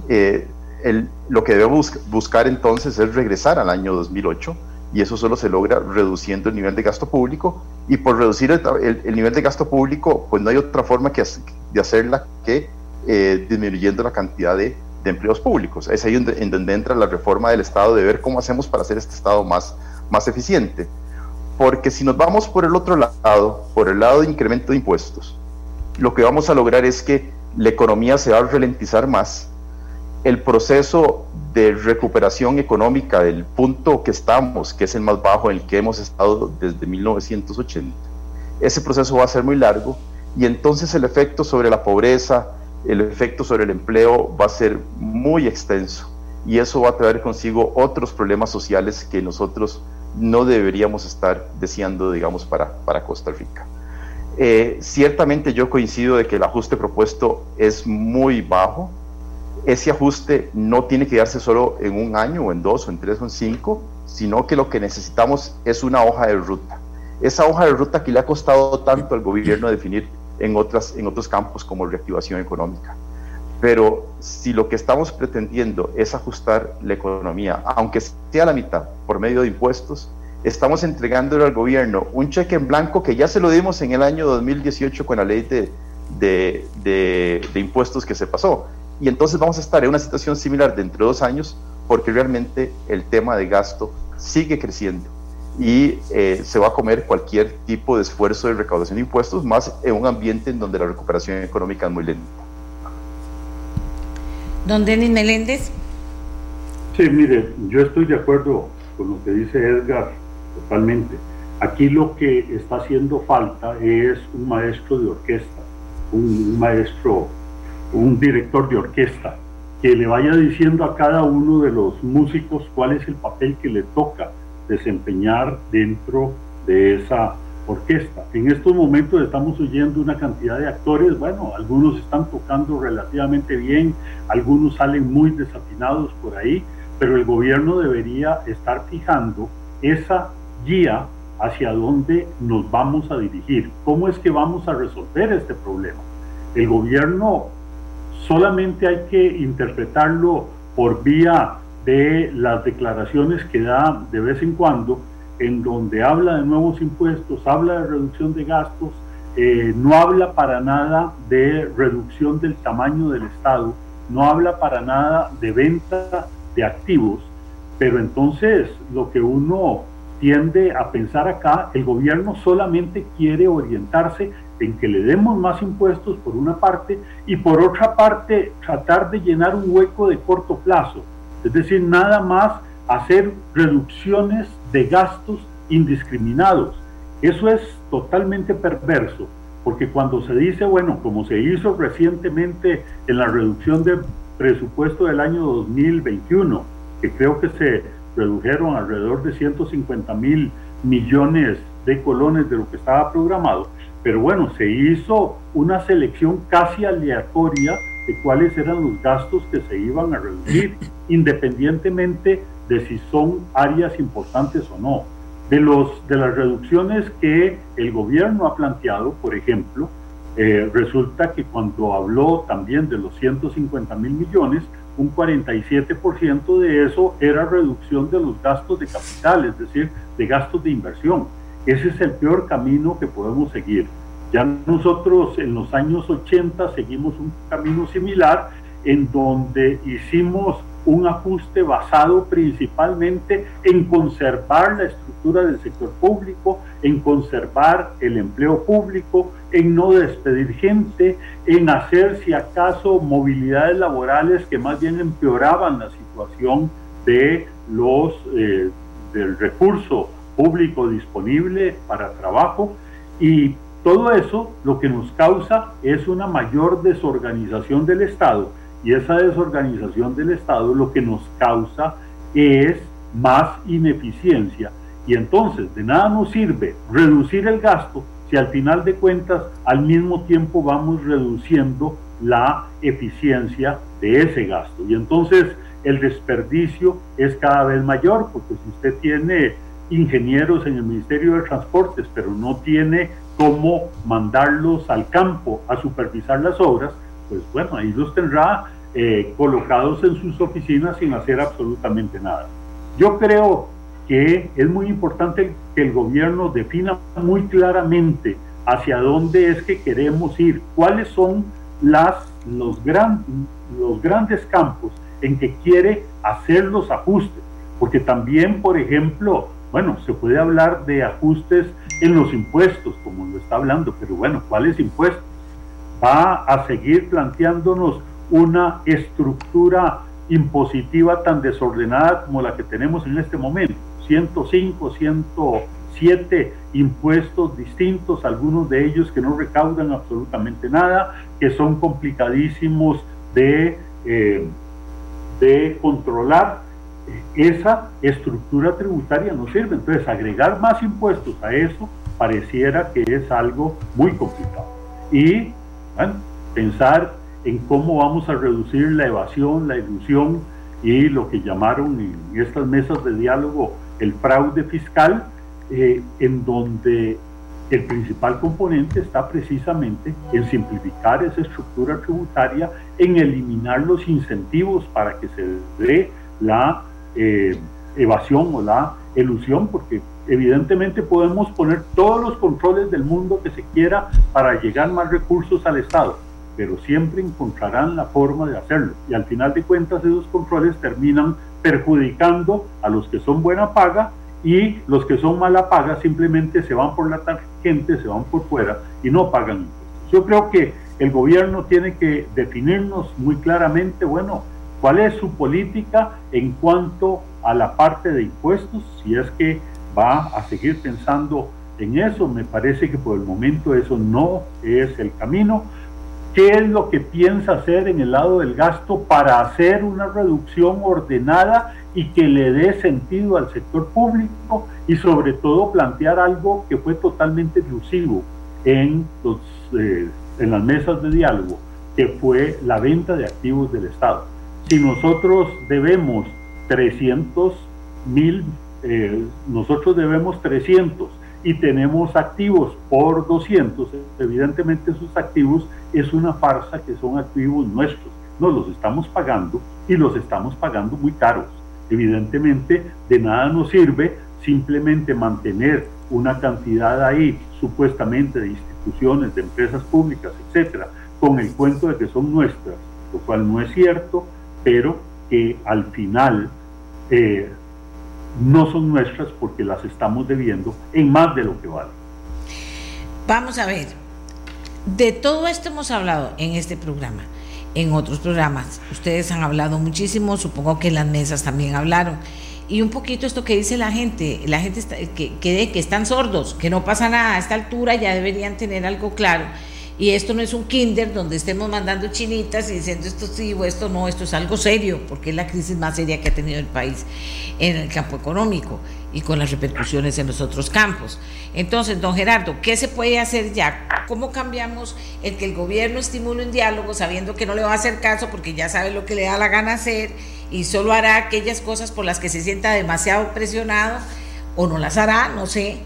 Eh, el, lo que debemos buscar entonces es regresar al año 2008 y eso solo se logra reduciendo el nivel de gasto público y por reducir el, el, nivel de gasto público pues no hay otra forma que, de hacerla que eh, disminuyendo la cantidad de de empleos públicos. Es ahí donde, en donde entra la reforma del Estado de ver cómo hacemos para hacer este Estado más, más eficiente. Porque si nos vamos por el otro lado, por el lado de incremento de impuestos, lo que vamos a lograr es que la economía se va a ralentizar más, el proceso de recuperación económica del punto que estamos, que es el más bajo en el que hemos estado desde 1980, ese proceso va a ser muy largo y entonces el efecto sobre la pobreza, el efecto sobre el empleo va a ser muy extenso y eso va a traer consigo otros problemas sociales que nosotros no deberíamos estar deseando, digamos, para, para Costa Rica. Eh, ciertamente yo coincido de que el ajuste propuesto es muy bajo. Ese ajuste no tiene que darse solo en un año o en dos o en tres o en cinco, sino que lo que necesitamos es una hoja de ruta. Esa hoja de ruta que le ha costado tanto al gobierno definir en, otras, en otros campos como reactivación económica. Pero si lo que estamos pretendiendo es ajustar la economía, aunque sea la mitad por medio de impuestos, estamos entregándole al gobierno un cheque en blanco que ya se lo dimos en el año 2018 con la ley de, de, de, de impuestos que se pasó. Y entonces vamos a estar en una situación similar dentro de dos años porque realmente el tema de gasto sigue creciendo y eh, se va a comer cualquier tipo de esfuerzo de recaudación de impuestos, más en un ambiente en donde la recuperación económica es muy lenta. Don Denis Meléndez. Sí, mire, yo estoy de acuerdo con lo que dice Edgar totalmente. Aquí lo que está haciendo falta es un maestro de orquesta, un maestro, un director de orquesta, que le vaya diciendo a cada uno de los músicos cuál es el papel que le toca desempeñar dentro de esa orquesta. En estos momentos estamos oyendo una cantidad de actores, bueno, algunos están tocando relativamente bien, algunos salen muy desafinados por ahí, pero el gobierno debería estar fijando esa guía hacia dónde nos vamos a dirigir, cómo es que vamos a resolver este problema. El gobierno solamente hay que interpretarlo por vía de las declaraciones que da de vez en cuando, en donde habla de nuevos impuestos, habla de reducción de gastos, eh, no habla para nada de reducción del tamaño del Estado, no habla para nada de venta de activos, pero entonces lo que uno tiende a pensar acá, el gobierno solamente quiere orientarse en que le demos más impuestos por una parte y por otra parte tratar de llenar un hueco de corto plazo es decir, nada más hacer reducciones de gastos indiscriminados. Eso es totalmente perverso, porque cuando se dice, bueno, como se hizo recientemente en la reducción de presupuesto del año 2021, que creo que se redujeron alrededor de 150 mil millones de colones de lo que estaba programado, pero bueno, se hizo una selección casi aleatoria de cuáles eran los gastos que se iban a reducir, independientemente de si son áreas importantes o no. De, los, de las reducciones que el gobierno ha planteado, por ejemplo, eh, resulta que cuando habló también de los 150 mil millones, un 47% de eso era reducción de los gastos de capital, es decir, de gastos de inversión. Ese es el peor camino que podemos seguir. Ya nosotros en los años 80 seguimos un camino similar en donde hicimos un ajuste basado principalmente en conservar la estructura del sector público, en conservar el empleo público, en no despedir gente, en hacer si acaso movilidades laborales que más bien empeoraban la situación de los eh, del recurso público disponible para trabajo y todo eso lo que nos causa es una mayor desorganización del Estado y esa desorganización del Estado lo que nos causa es más ineficiencia. Y entonces de nada nos sirve reducir el gasto si al final de cuentas al mismo tiempo vamos reduciendo la eficiencia de ese gasto. Y entonces el desperdicio es cada vez mayor, porque si usted tiene ingenieros en el Ministerio de Transportes, pero no tiene cómo mandarlos al campo a supervisar las obras, pues bueno, ahí los tendrá eh, colocados en sus oficinas sin hacer absolutamente nada. Yo creo que es muy importante que el gobierno defina muy claramente hacia dónde es que queremos ir, cuáles son las, los, gran, los grandes campos en que quiere hacer los ajustes, porque también, por ejemplo, bueno, se puede hablar de ajustes en los impuestos, como lo está hablando, pero bueno, ¿cuáles impuestos? Va a seguir planteándonos una estructura impositiva tan desordenada como la que tenemos en este momento. 105, 107 impuestos distintos, algunos de ellos que no recaudan absolutamente nada, que son complicadísimos de, eh, de controlar. Esa estructura tributaria no sirve. Entonces, agregar más impuestos a eso pareciera que es algo muy complicado. Y pensar en cómo vamos a reducir la evasión, la ilusión y lo que llamaron en estas mesas de diálogo el fraude fiscal, eh, en donde el principal componente está precisamente en simplificar esa estructura tributaria, en eliminar los incentivos para que se dé la eh, evasión o la ilusión, porque evidentemente podemos poner todos los controles del mundo que se quiera para llegar más recursos al Estado pero siempre encontrarán la forma de hacerlo. Y al final de cuentas esos controles terminan perjudicando a los que son buena paga y los que son mala paga simplemente se van por la tangente, se van por fuera y no pagan Yo creo que el gobierno tiene que definirnos muy claramente, bueno, cuál es su política en cuanto a la parte de impuestos, si es que va a seguir pensando en eso, me parece que por el momento eso no es el camino qué es lo que piensa hacer en el lado del gasto para hacer una reducción ordenada y que le dé sentido al sector público y sobre todo plantear algo que fue totalmente exclusivo en, los, eh, en las mesas de diálogo, que fue la venta de activos del Estado. Si nosotros debemos 300 mil, eh, nosotros debemos 300 y tenemos activos por 200, evidentemente esos activos es una farsa que son activos nuestros. Nos los estamos pagando y los estamos pagando muy caros. Evidentemente de nada nos sirve simplemente mantener una cantidad ahí supuestamente de instituciones, de empresas públicas, etcétera, con el cuento de que son nuestras, lo cual no es cierto, pero que al final eh, no son nuestras porque las estamos debiendo en más de lo que vale. Vamos a ver, de todo esto hemos hablado en este programa, en otros programas. Ustedes han hablado muchísimo, supongo que en las mesas también hablaron. Y un poquito esto que dice la gente, la gente que, que, que están sordos, que no pasa nada, a esta altura ya deberían tener algo claro y esto no es un kinder donde estemos mandando chinitas y diciendo esto sí o esto no, esto es algo serio, porque es la crisis más seria que ha tenido el país en el campo económico y con las repercusiones en los otros campos. Entonces, don Gerardo, ¿qué se puede hacer ya? ¿Cómo cambiamos el que el gobierno estimule un diálogo sabiendo que no le va a hacer caso porque ya sabe lo que le da la gana hacer y solo hará aquellas cosas por las que se sienta demasiado presionado o no las hará, no sé?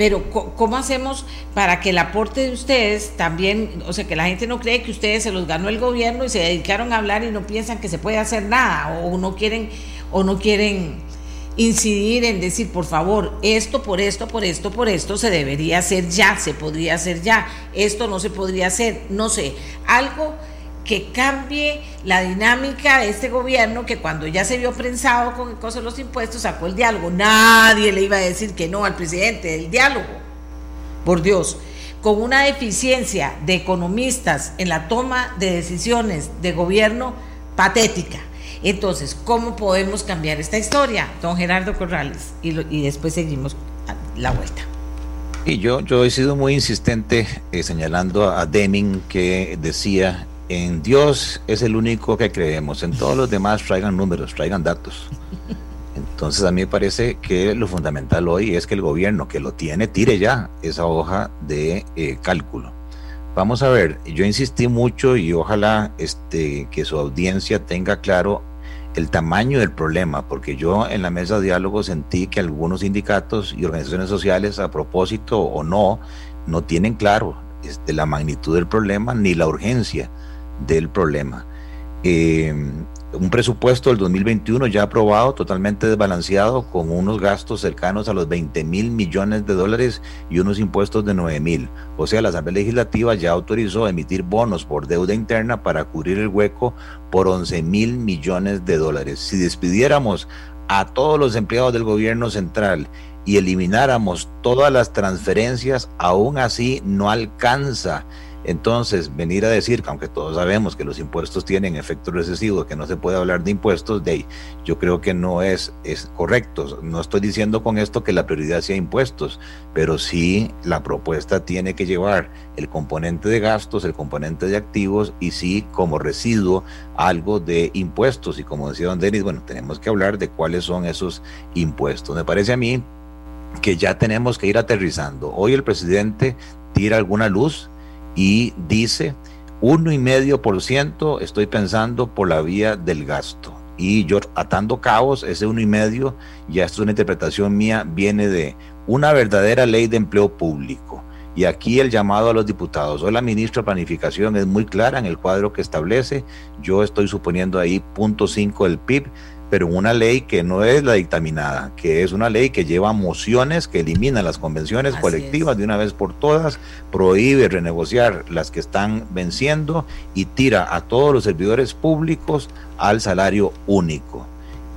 Pero ¿cómo hacemos para que el aporte de ustedes también, o sea, que la gente no cree que ustedes se los ganó el gobierno y se dedicaron a hablar y no piensan que se puede hacer nada o no quieren o no quieren incidir en decir, por favor, esto por esto, por esto, por esto se debería hacer ya, se podría hacer ya, esto no se podría hacer, no sé, algo que cambie la dinámica de este gobierno que cuando ya se vio prensado con el costo de los impuestos sacó el diálogo. Nadie le iba a decir que no al presidente del diálogo. Por Dios, con una deficiencia de economistas en la toma de decisiones de gobierno patética. Entonces, ¿cómo podemos cambiar esta historia, don Gerardo Corrales? Y, después seguimos la vuelta. Y yo, yo he sido muy insistente eh, señalando a Deming que decía en Dios es el único que creemos, en todos los demás traigan números, traigan datos. Entonces a mí me parece que lo fundamental hoy es que el gobierno que lo tiene tire ya esa hoja de eh, cálculo. Vamos a ver, yo insistí mucho y ojalá este, que su audiencia tenga claro el tamaño del problema, porque yo en la mesa de diálogo sentí que algunos sindicatos y organizaciones sociales, a propósito o no, no tienen claro este, la magnitud del problema ni la urgencia del problema. Eh, un presupuesto del 2021 ya aprobado, totalmente desbalanceado, con unos gastos cercanos a los 20 mil millones de dólares y unos impuestos de 9 mil. O sea, la Asamblea Legislativa ya autorizó emitir bonos por deuda interna para cubrir el hueco por 11 mil millones de dólares. Si despidiéramos a todos los empleados del gobierno central y elimináramos todas las transferencias, aún así no alcanza entonces, venir a decir que aunque todos sabemos que los impuestos tienen efecto recesivo, que no se puede hablar de impuestos, de yo creo que no es, es correcto. No estoy diciendo con esto que la prioridad sea impuestos, pero sí la propuesta tiene que llevar el componente de gastos, el componente de activos y sí como residuo algo de impuestos. Y como decía don Denis, bueno, tenemos que hablar de cuáles son esos impuestos. Me parece a mí que ya tenemos que ir aterrizando. Hoy el presidente tira alguna luz y dice uno y medio por ciento estoy pensando por la vía del gasto. Y yo atando cabos, ese uno y medio, ya esto es una interpretación mía, viene de una verdadera ley de empleo público. Y aquí el llamado a los diputados. Hoy la ministra de Planificación es muy clara en el cuadro que establece. Yo estoy suponiendo ahí punto cinco del PIB pero una ley que no es la dictaminada, que es una ley que lleva mociones que elimina las convenciones colectivas de una vez por todas, prohíbe renegociar las que están venciendo y tira a todos los servidores públicos al salario único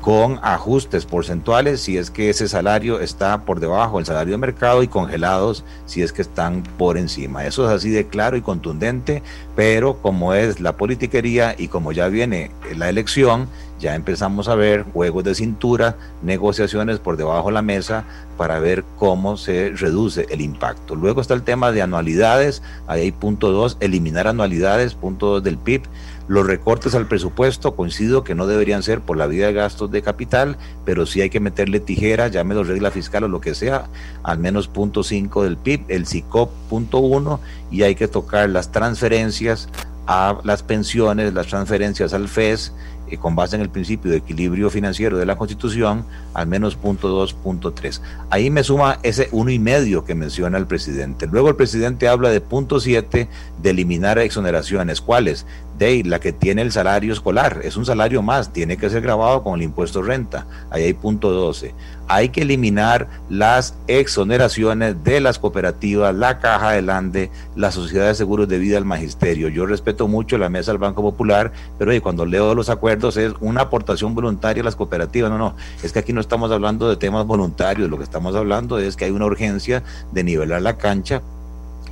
con ajustes porcentuales si es que ese salario está por debajo del salario de mercado y congelados si es que están por encima. Eso es así de claro y contundente, pero como es la politiquería y como ya viene la elección, ya empezamos a ver juegos de cintura, negociaciones por debajo de la mesa para ver cómo se reduce el impacto. Luego está el tema de anualidades, ahí hay punto dos, eliminar anualidades, punto dos del PIB. Los recortes al presupuesto, coincido que no deberían ser por la vía de gastos de capital, pero sí hay que meterle tijera, llámelo regla fiscal o lo que sea, al menos punto 5 del PIB, el SICOP punto 1, y hay que tocar las transferencias a las pensiones, las transferencias al FES, y con base en el principio de equilibrio financiero de la Constitución, al menos punto 2, punto 3. Ahí me suma ese uno y medio que menciona el presidente. Luego el presidente habla de punto 7 de eliminar exoneraciones. ¿Cuáles? De la que tiene el salario escolar. Es un salario más, tiene que ser grabado con el impuesto renta. Ahí hay punto 12 hay que eliminar las exoneraciones de las cooperativas, la Caja del Ande, la Sociedad de Seguros de Vida al Magisterio. Yo respeto mucho la mesa del Banco Popular, pero cuando leo los acuerdos es una aportación voluntaria a las cooperativas. No, no, es que aquí no estamos hablando de temas voluntarios, lo que estamos hablando es que hay una urgencia de nivelar la cancha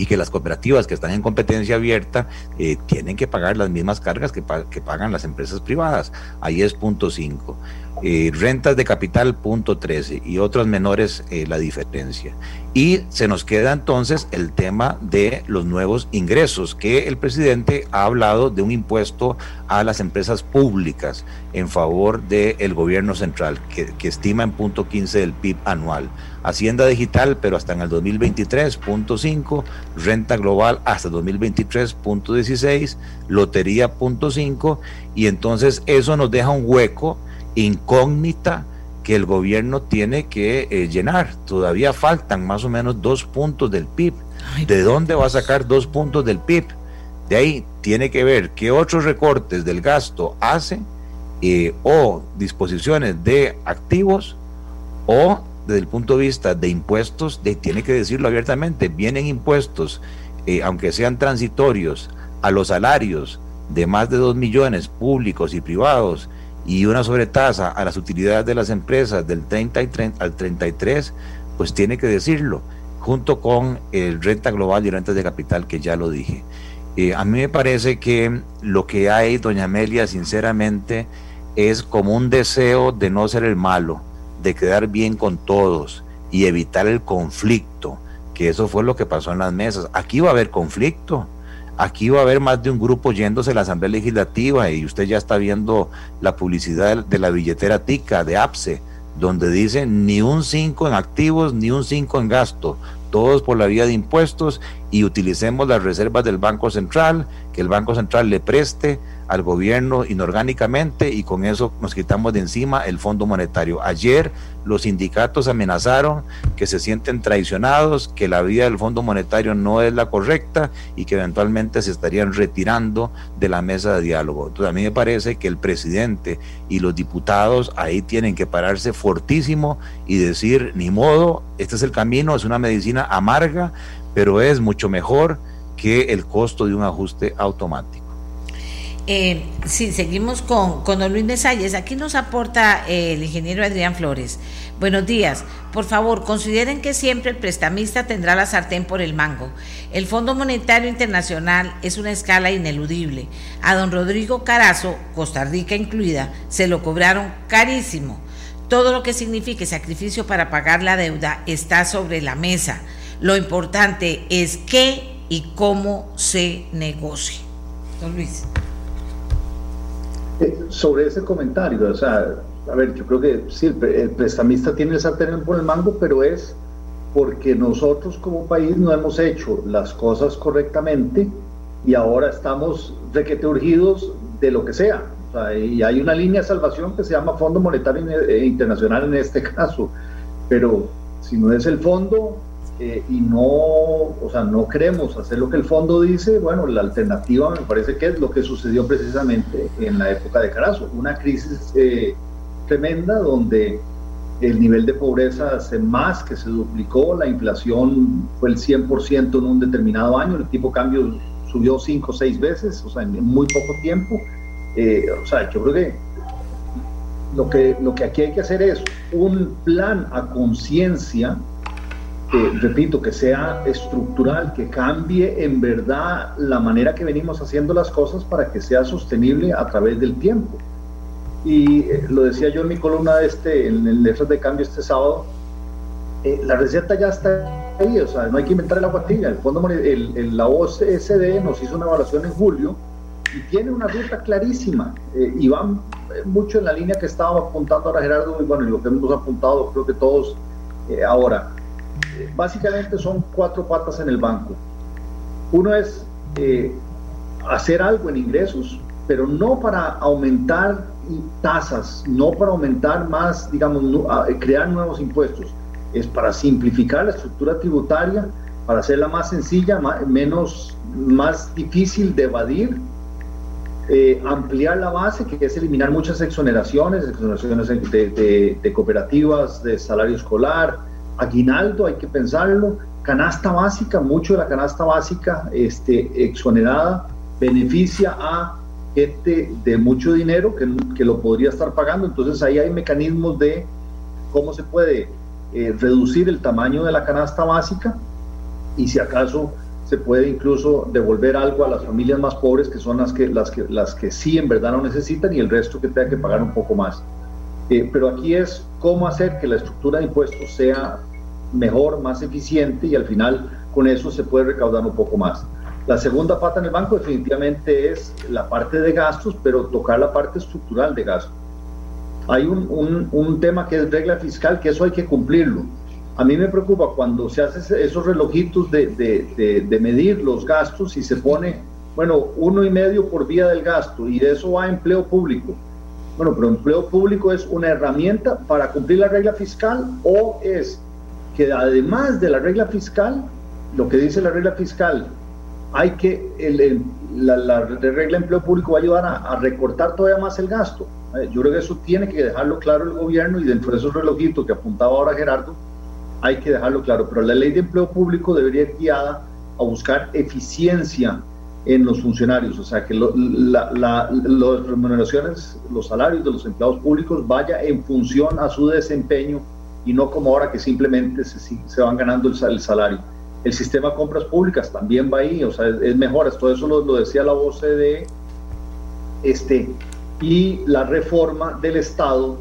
y que las cooperativas que están en competencia abierta eh, tienen que pagar las mismas cargas que, que, pagan las empresas privadas. Ahí es punto 5. Eh, rentas de capital punto 13 y otras menores eh, la diferencia. Y se nos queda entonces el tema de los nuevos ingresos, que el presidente ha hablado de un impuesto a las empresas públicas en favor del gobierno central, que, estima en punto 15 del PIB anual. Hacienda digital, pero hasta en el 2023, punto 5, renta global hasta 2023, punto 16, lotería, punto 5, y entonces eso nos deja un hueco incógnita que el gobierno tiene que eh, llenar. Todavía faltan más o menos dos puntos del PIB. ¿De dónde va a sacar dos puntos del PIB? De ahí tiene que ver qué otros recortes del gasto hace eh, o disposiciones de activos o desde el punto de vista de impuestos, tiene que decirlo abiertamente, vienen impuestos, eh, aunque sean transitorios, a los salarios de más de 2 millones públicos y privados y una sobretasa a las utilidades de las empresas del 30 al 33, pues tiene que decirlo, junto con el renta global y rentas de capital que ya lo dije. Eh, a mí me parece que lo que hay, doña Amelia, sinceramente, es como un deseo de no ser el malo, de quedar bien con todos y evitar el conflicto, que eso fue lo que pasó en las mesas. Aquí va a haber conflicto, aquí va a haber más de un grupo yéndose a la Asamblea Legislativa y usted ya está viendo la publicidad de la billetera TICA, de APSE, donde dice ni un 5 en activos, ni un 5 en gasto, todos por la vía de impuestos y utilicemos las reservas del Banco Central, que el Banco Central le preste al gobierno inorgánicamente y con eso nos quitamos de encima el Fondo Monetario. Ayer los sindicatos amenazaron que se sienten traicionados, que la vía del Fondo Monetario no es la correcta y que eventualmente se estarían retirando de la mesa de diálogo. Entonces a mí me parece que el presidente y los diputados ahí tienen que pararse fortísimo y decir, ni modo, este es el camino, es una medicina amarga, pero es mucho mejor que el costo de un ajuste automático. Eh, sí, seguimos con, don Luis Mesalles. Aquí nos aporta eh, el ingeniero Adrián Flores. Buenos días. Por favor, consideren que siempre el prestamista tendrá la sartén por el mango. El Fondo Monetario Internacional es una escala ineludible. A don Rodrigo Carazo, Costa Rica incluida, se lo cobraron carísimo. Todo lo que signifique sacrificio para pagar la deuda está sobre la mesa. Lo importante es qué y cómo se negocie. Don Luis. Eh, sobre ese comentario, o sea, a ver, yo creo que sí, el, prestamista tiene el sartén por el mango, pero es porque nosotros como país no hemos hecho las cosas correctamente y ahora estamos requete urgidos de lo que sea. O sea, y hay una línea de salvación que se llama Fondo Monetario eh, Internacional en este caso, pero si no es el fondo, eh, y no, o sea, no queremos hacer lo que el fondo dice, bueno, la alternativa me parece que es lo que sucedió precisamente en la época de Carazo, una crisis eh, tremenda donde el nivel de pobreza se más que se duplicó, la inflación fue el 100% en un determinado año, el tipo de cambio subió 5 o 6 veces, o sea, en muy poco tiempo. Eh, o sea, yo creo que lo, que lo que aquí hay que hacer es un plan a conciencia repito, que sea estructural, que cambie en verdad la manera que venimos haciendo las cosas para que sea sostenible a través del tiempo. Y eh, lo decía yo en mi columna de este, en el Letras de Cambio este sábado, eh, la receta ya está ahí, o sea, no hay que inventar el agua El fondo, el, la OCDE nos hizo una evaluación en julio y tiene una ruta clarísima eh, y va mucho en la línea que estaba apuntando ahora Gerardo y bueno, lo que hemos apuntado creo que todos ahora básicamente son cuatro patas en el banco. Uno es eh, hacer algo en ingresos, pero no para aumentar tasas, no para aumentar más, digamos, crear nuevos impuestos, es para simplificar la estructura tributaria, para hacerla más sencilla, menos, más difícil de evadir, eh, ampliar la base, que es eliminar muchas exoneraciones, exoneraciones de cooperativas, de salario escolar, aguinaldo, hay que pensarlo, canasta básica, mucho de la canasta básica este, exonerada beneficia a gente de mucho dinero que, que lo podría estar pagando, entonces ahí hay mecanismos de cómo se puede eh, reducir el tamaño de la canasta básica y si acaso se puede incluso devolver algo a las familias más pobres que son las que, las que, las que sí en verdad no necesitan y el resto que tenga que pagar un poco más. Eh, pero aquí es cómo hacer que la estructura de impuestos sea mejor, más eficiente y al final con eso se puede recaudar un poco más. La segunda pata en el banco definitivamente es la parte de gastos, pero tocar la parte estructural de gastos. Hay un, un, tema que es regla fiscal, que eso hay que cumplirlo. A mí me preocupa cuando se hacen esos relojitos de, de, de, medir los gastos y se pone, bueno, uno y medio por vía del gasto y de eso va a empleo público. Bueno, pero empleo público es una herramienta para cumplir la regla fiscal o es que además de la regla fiscal, lo que dice la regla fiscal, hay que, la, regla de empleo público va a ayudar a, recortar todavía más el gasto. Eh, yo creo que eso tiene que dejarlo claro el gobierno y dentro de esos relojitos que apuntaba ahora Gerardo, hay que dejarlo claro. Pero la ley de empleo público debería ir guiada a buscar eficiencia en los funcionarios, o sea, que las remuneraciones, los salarios de los empleados públicos vaya en función a su desempeño y no como ahora que simplemente se, se van ganando el, salario. El sistema de compras públicas también va ahí, o sea, es, mejor, todo eso lo, decía la OCDE, este, y la reforma del Estado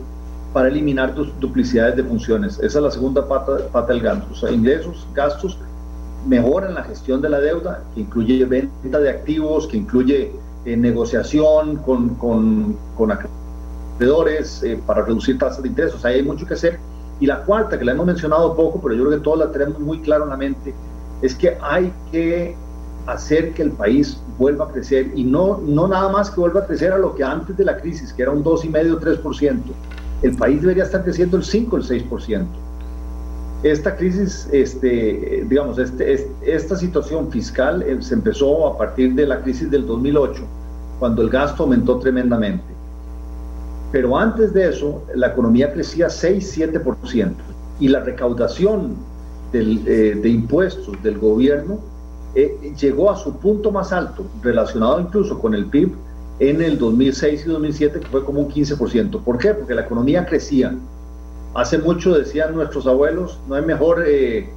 para eliminar tus duplicidades de funciones. Esa es la segunda pata, pata del gasto, o sea, ingresos, gastos mejoran la gestión de la deuda, que incluye venta de activos, que incluye eh, negociación con, con, con acreedores eh, para reducir tasas de interés. O hay mucho que hacer. Y la cuarta, que la hemos mencionado poco, pero yo creo que todos la tenemos muy claro en la mente, es que hay que hacer que el país vuelva a crecer y no, no nada más que vuelva a crecer a lo que antes de la crisis, que era un 2,5-3%. El país debería estar creciendo el 5, el 6% esta crisis, este, digamos, este, esta situación fiscal eh, se empezó a partir de la crisis del 2008, cuando el gasto aumentó tremendamente. Pero antes de eso, la economía crecía 6-7% y la recaudación eh, de impuestos del gobierno eh, llegó a su punto más alto, relacionado incluso con el PIB, en el 2006 y 2007, que fue como un 15%. ¿Por qué? Porque la economía crecía Hace mucho decían nuestros abuelos, no hay mejor eh,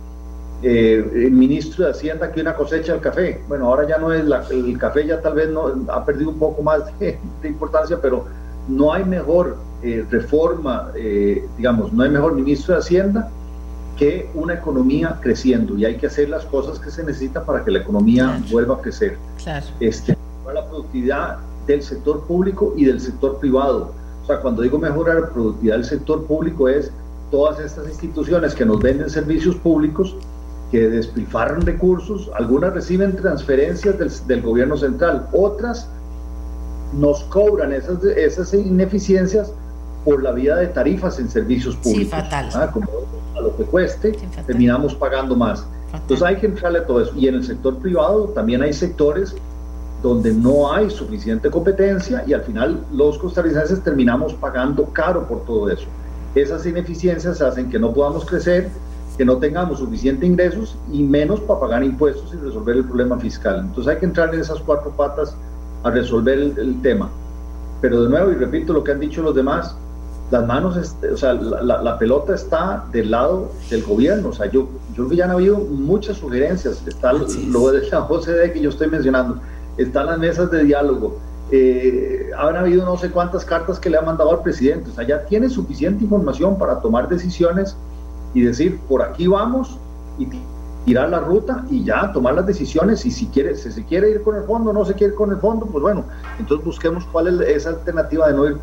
eh, ministro de Hacienda que una cosecha del café. Bueno, ahora ya no es, el café ya tal vez no, ha perdido un poco más de, importancia, pero no hay mejor eh, reforma, digamos, no hay mejor ministro de Hacienda que una economía creciendo y hay que hacer las cosas que se necesitan para que la economía vuelva a crecer. Claro. Este, la productividad del sector público y del sector privado o sea, cuando digo mejorar la productividad del sector público es todas estas instituciones que nos venden servicios públicos, que despilfarran recursos, algunas reciben transferencias del, gobierno central, otras nos cobran esas, esas ineficiencias por la vía de tarifas en servicios públicos. Sí, fatal. ¿ah? Como a lo que cueste, terminamos pagando más. Entonces hay que entrarle a todo eso. Y en el sector privado también hay sectores donde no hay suficiente competencia y al final los costarricenses terminamos pagando caro por todo eso. Esas ineficiencias hacen que no podamos crecer, que no tengamos suficiente ingresos y menos para pagar impuestos y resolver el problema fiscal. Entonces hay que entrar en esas cuatro patas a resolver el, tema. Pero de nuevo, y repito lo que han dicho los demás, las manos, o sea, la, pelota está del lado del gobierno. O sea, yo, yo creo que ya han habido muchas sugerencias. Está lo de la OCDE que yo estoy mencionando están las mesas de diálogo, eh, habido no sé cuántas cartas que le ha mandado al presidente, o sea, ya tiene suficiente información para tomar decisiones y decir, por aquí vamos y tirar la ruta y ya tomar las decisiones y si quiere, si se quiere ir con el fondo, no se quiere ir con el fondo, pues bueno, entonces busquemos cuál es esa alternativa de no ir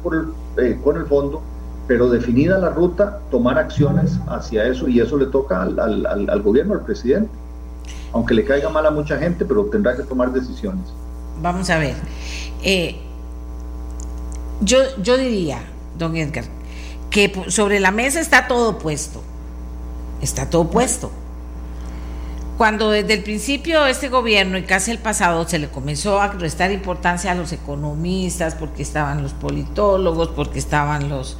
eh, con el fondo, pero definida la ruta, tomar acciones hacia eso y eso le toca al, al gobierno, al presidente aunque le caiga mal a mucha gente, pero tendrá que tomar decisiones. Vamos a ver. Eh, yo, yo diría, don Edgar, que sobre la mesa está todo puesto. Está todo puesto. Cuando desde el principio este gobierno y casi el pasado se le comenzó a restar importancia a los economistas, porque estaban los politólogos, porque estaban los,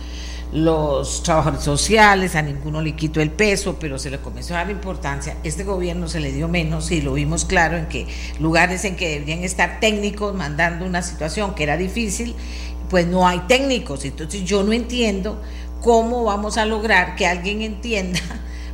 los trabajadores sociales, a ninguno le quitó el peso, pero se le comenzó a dar importancia. Este gobierno se le dio menos y lo vimos claro en que lugares en que deberían estar técnicos mandando una situación que era difícil, pues no hay técnicos. Entonces yo no entiendo cómo vamos a lograr que alguien entienda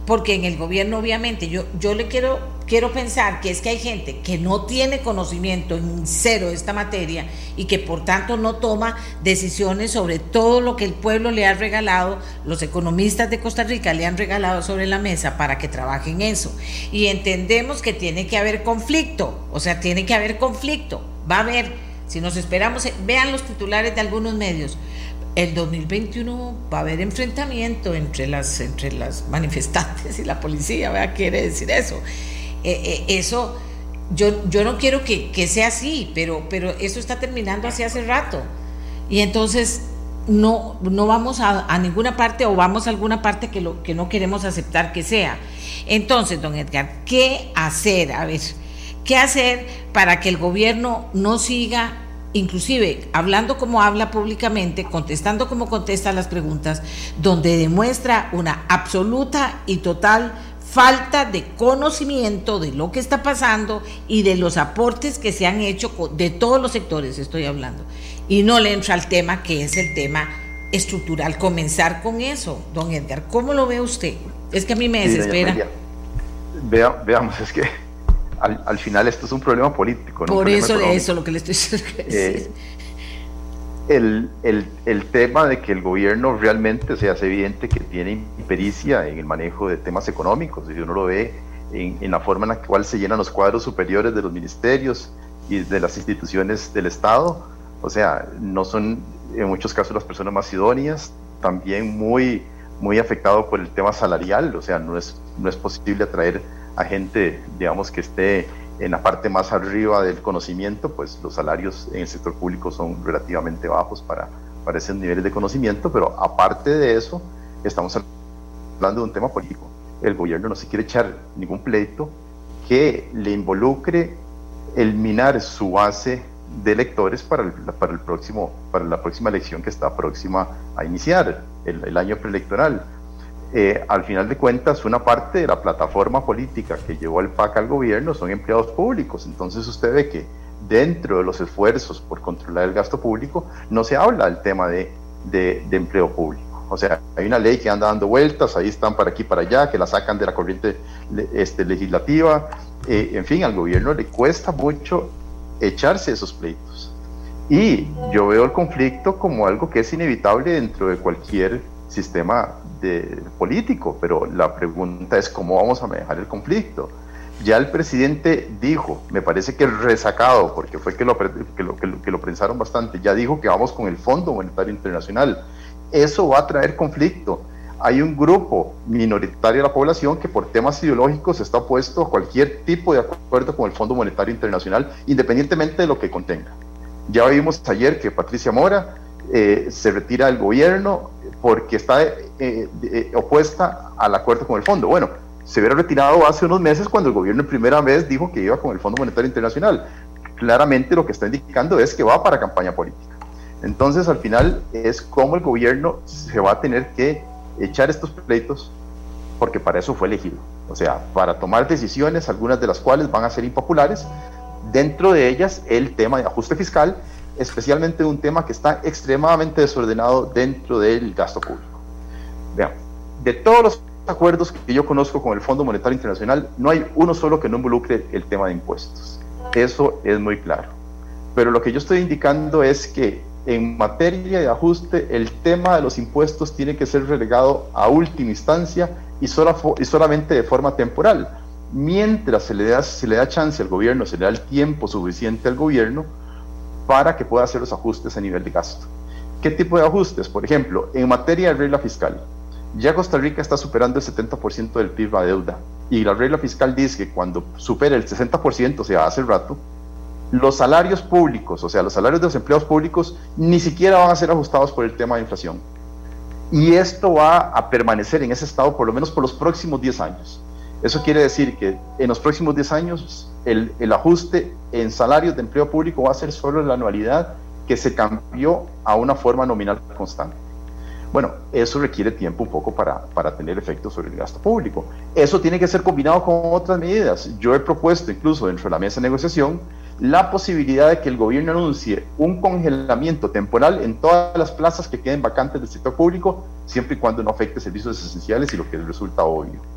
porque en el gobierno obviamente yo, yo le quiero, quiero pensar que es que hay gente que no tiene conocimiento en cero de esta materia y que por tanto no toma decisiones sobre todo lo que el pueblo le ha regalado, los economistas de Costa Rica le han regalado sobre la mesa para que trabajen eso. Y entendemos que tiene que haber conflicto, o sea, tiene que haber conflicto, va a haber, si nos esperamos, vean los titulares de algunos medios el 2021 va a haber enfrentamiento entre las, entre las manifestantes y la policía, ¿verdad? Quiere decir eso. Eh, eh, eso, yo, yo no quiero que, sea así, pero, pero eso está terminando así hace rato. Y entonces no, no vamos a, a, ninguna parte o vamos a alguna parte que, lo, que no queremos aceptar que sea. Entonces, don Edgar, ¿qué hacer? A ver, ¿qué hacer para que el gobierno no siga inclusive hablando como habla públicamente, contestando como contesta las preguntas, donde demuestra una absoluta y total falta de conocimiento de lo que está pasando y de los aportes que se han hecho de todos los sectores, estoy hablando. Y no le entra al tema que es el tema estructural. Comenzar con eso, don Edgar. ¿Cómo lo ve usted? Es que a mí me desespera. Vea, veamos, es que al, final esto es un problema político. ¿no? Por eso, eso lo que le estoy diciendo. Eh, el, el, el, tema de que el gobierno realmente se hace evidente que tiene impericia en el manejo de temas económicos, y uno lo ve en, en, la forma en la cual se llenan los cuadros superiores de los ministerios y de las instituciones del Estado, o sea, no son en muchos casos las personas más idóneas, también muy, muy afectado por el tema salarial, o sea, no es, no es posible atraer a gente, digamos, que esté en la parte más arriba del conocimiento, pues los salarios en el sector público son relativamente bajos para, para esos niveles de conocimiento, pero aparte de eso, estamos hablando de un tema político. El gobierno no se quiere echar ningún pleito que le involucre el minar su base de electores para, el, para, el próximo, para la próxima elección que está próxima a iniciar, el, el año preelectoral. Eh, al final de cuentas, una parte de la plataforma política que llevó el PAC al gobierno son empleados públicos. Entonces usted ve que dentro de los esfuerzos por controlar el gasto público no se habla del tema de, de, empleo público. O sea, hay una ley que anda dando vueltas, ahí están para aquí para allá, que la sacan de la corriente este, legislativa. Eh, en fin, al gobierno le cuesta mucho echarse esos pleitos. Y yo veo el conflicto como algo que es inevitable dentro de cualquier sistema de, político, pero la pregunta es cómo vamos a manejar el conflicto. Ya el presidente dijo, me parece que resacado, porque fue que lo, que lo, que lo, pensaron bastante, ya dijo que vamos con el Fondo Monetario Internacional. Eso va a traer conflicto. Hay un grupo minoritario de la población que por temas ideológicos está opuesto a cualquier tipo de acuerdo con el Fondo Monetario Internacional, independientemente de lo que contenga. Ya vimos ayer que Patricia Mora eh, se retira del gobierno porque está eh, eh, opuesta al acuerdo con el fondo. Bueno, se hubiera retirado hace unos meses cuando el gobierno en primera vez dijo que iba con el Fondo Monetario Internacional. Claramente lo que está indicando es que va para campaña política. Entonces, al final es como el gobierno se va a tener que echar estos pleitos porque para eso fue elegido. O sea, para tomar decisiones, algunas de las cuales van a ser impopulares, dentro de ellas el tema de ajuste fiscal especialmente un tema que está extremadamente desordenado dentro del gasto público. Vean, de todos los acuerdos que yo conozco con el Fondo Monetario Internacional, no hay uno solo que no involucre el tema de impuestos. Eso es muy claro. Pero lo que yo estoy indicando es que en materia de ajuste, el tema de los impuestos tiene que ser relegado a última instancia y, y solamente de forma temporal. Mientras se le, da, se le da chance al gobierno, se le da el tiempo suficiente al gobierno, para que pueda hacer los ajustes a nivel de gasto. ¿Qué tipo de ajustes? Por ejemplo, en materia de regla fiscal, ya Costa Rica está superando el 70% del PIB a deuda y la regla fiscal dice que cuando supere el 60%, o sea, hace rato, los salarios públicos, o sea, los salarios de los empleados públicos, ni siquiera van a ser ajustados por el tema de inflación. Y esto va a permanecer en ese estado por lo menos por los próximos 10 años. Eso quiere decir que en los próximos 10 años el, ajuste en salarios de empleo público va a ser solo la anualidad que se cambió a una forma nominal constante. Bueno, eso requiere tiempo un poco para, para tener efecto sobre el gasto público. Eso tiene que ser combinado con otras medidas. Yo he propuesto incluso dentro de la mesa de negociación la posibilidad de que el gobierno anuncie un congelamiento temporal en todas las plazas que queden vacantes del sector público, siempre y cuando no afecte servicios esenciales y lo que resulta obvio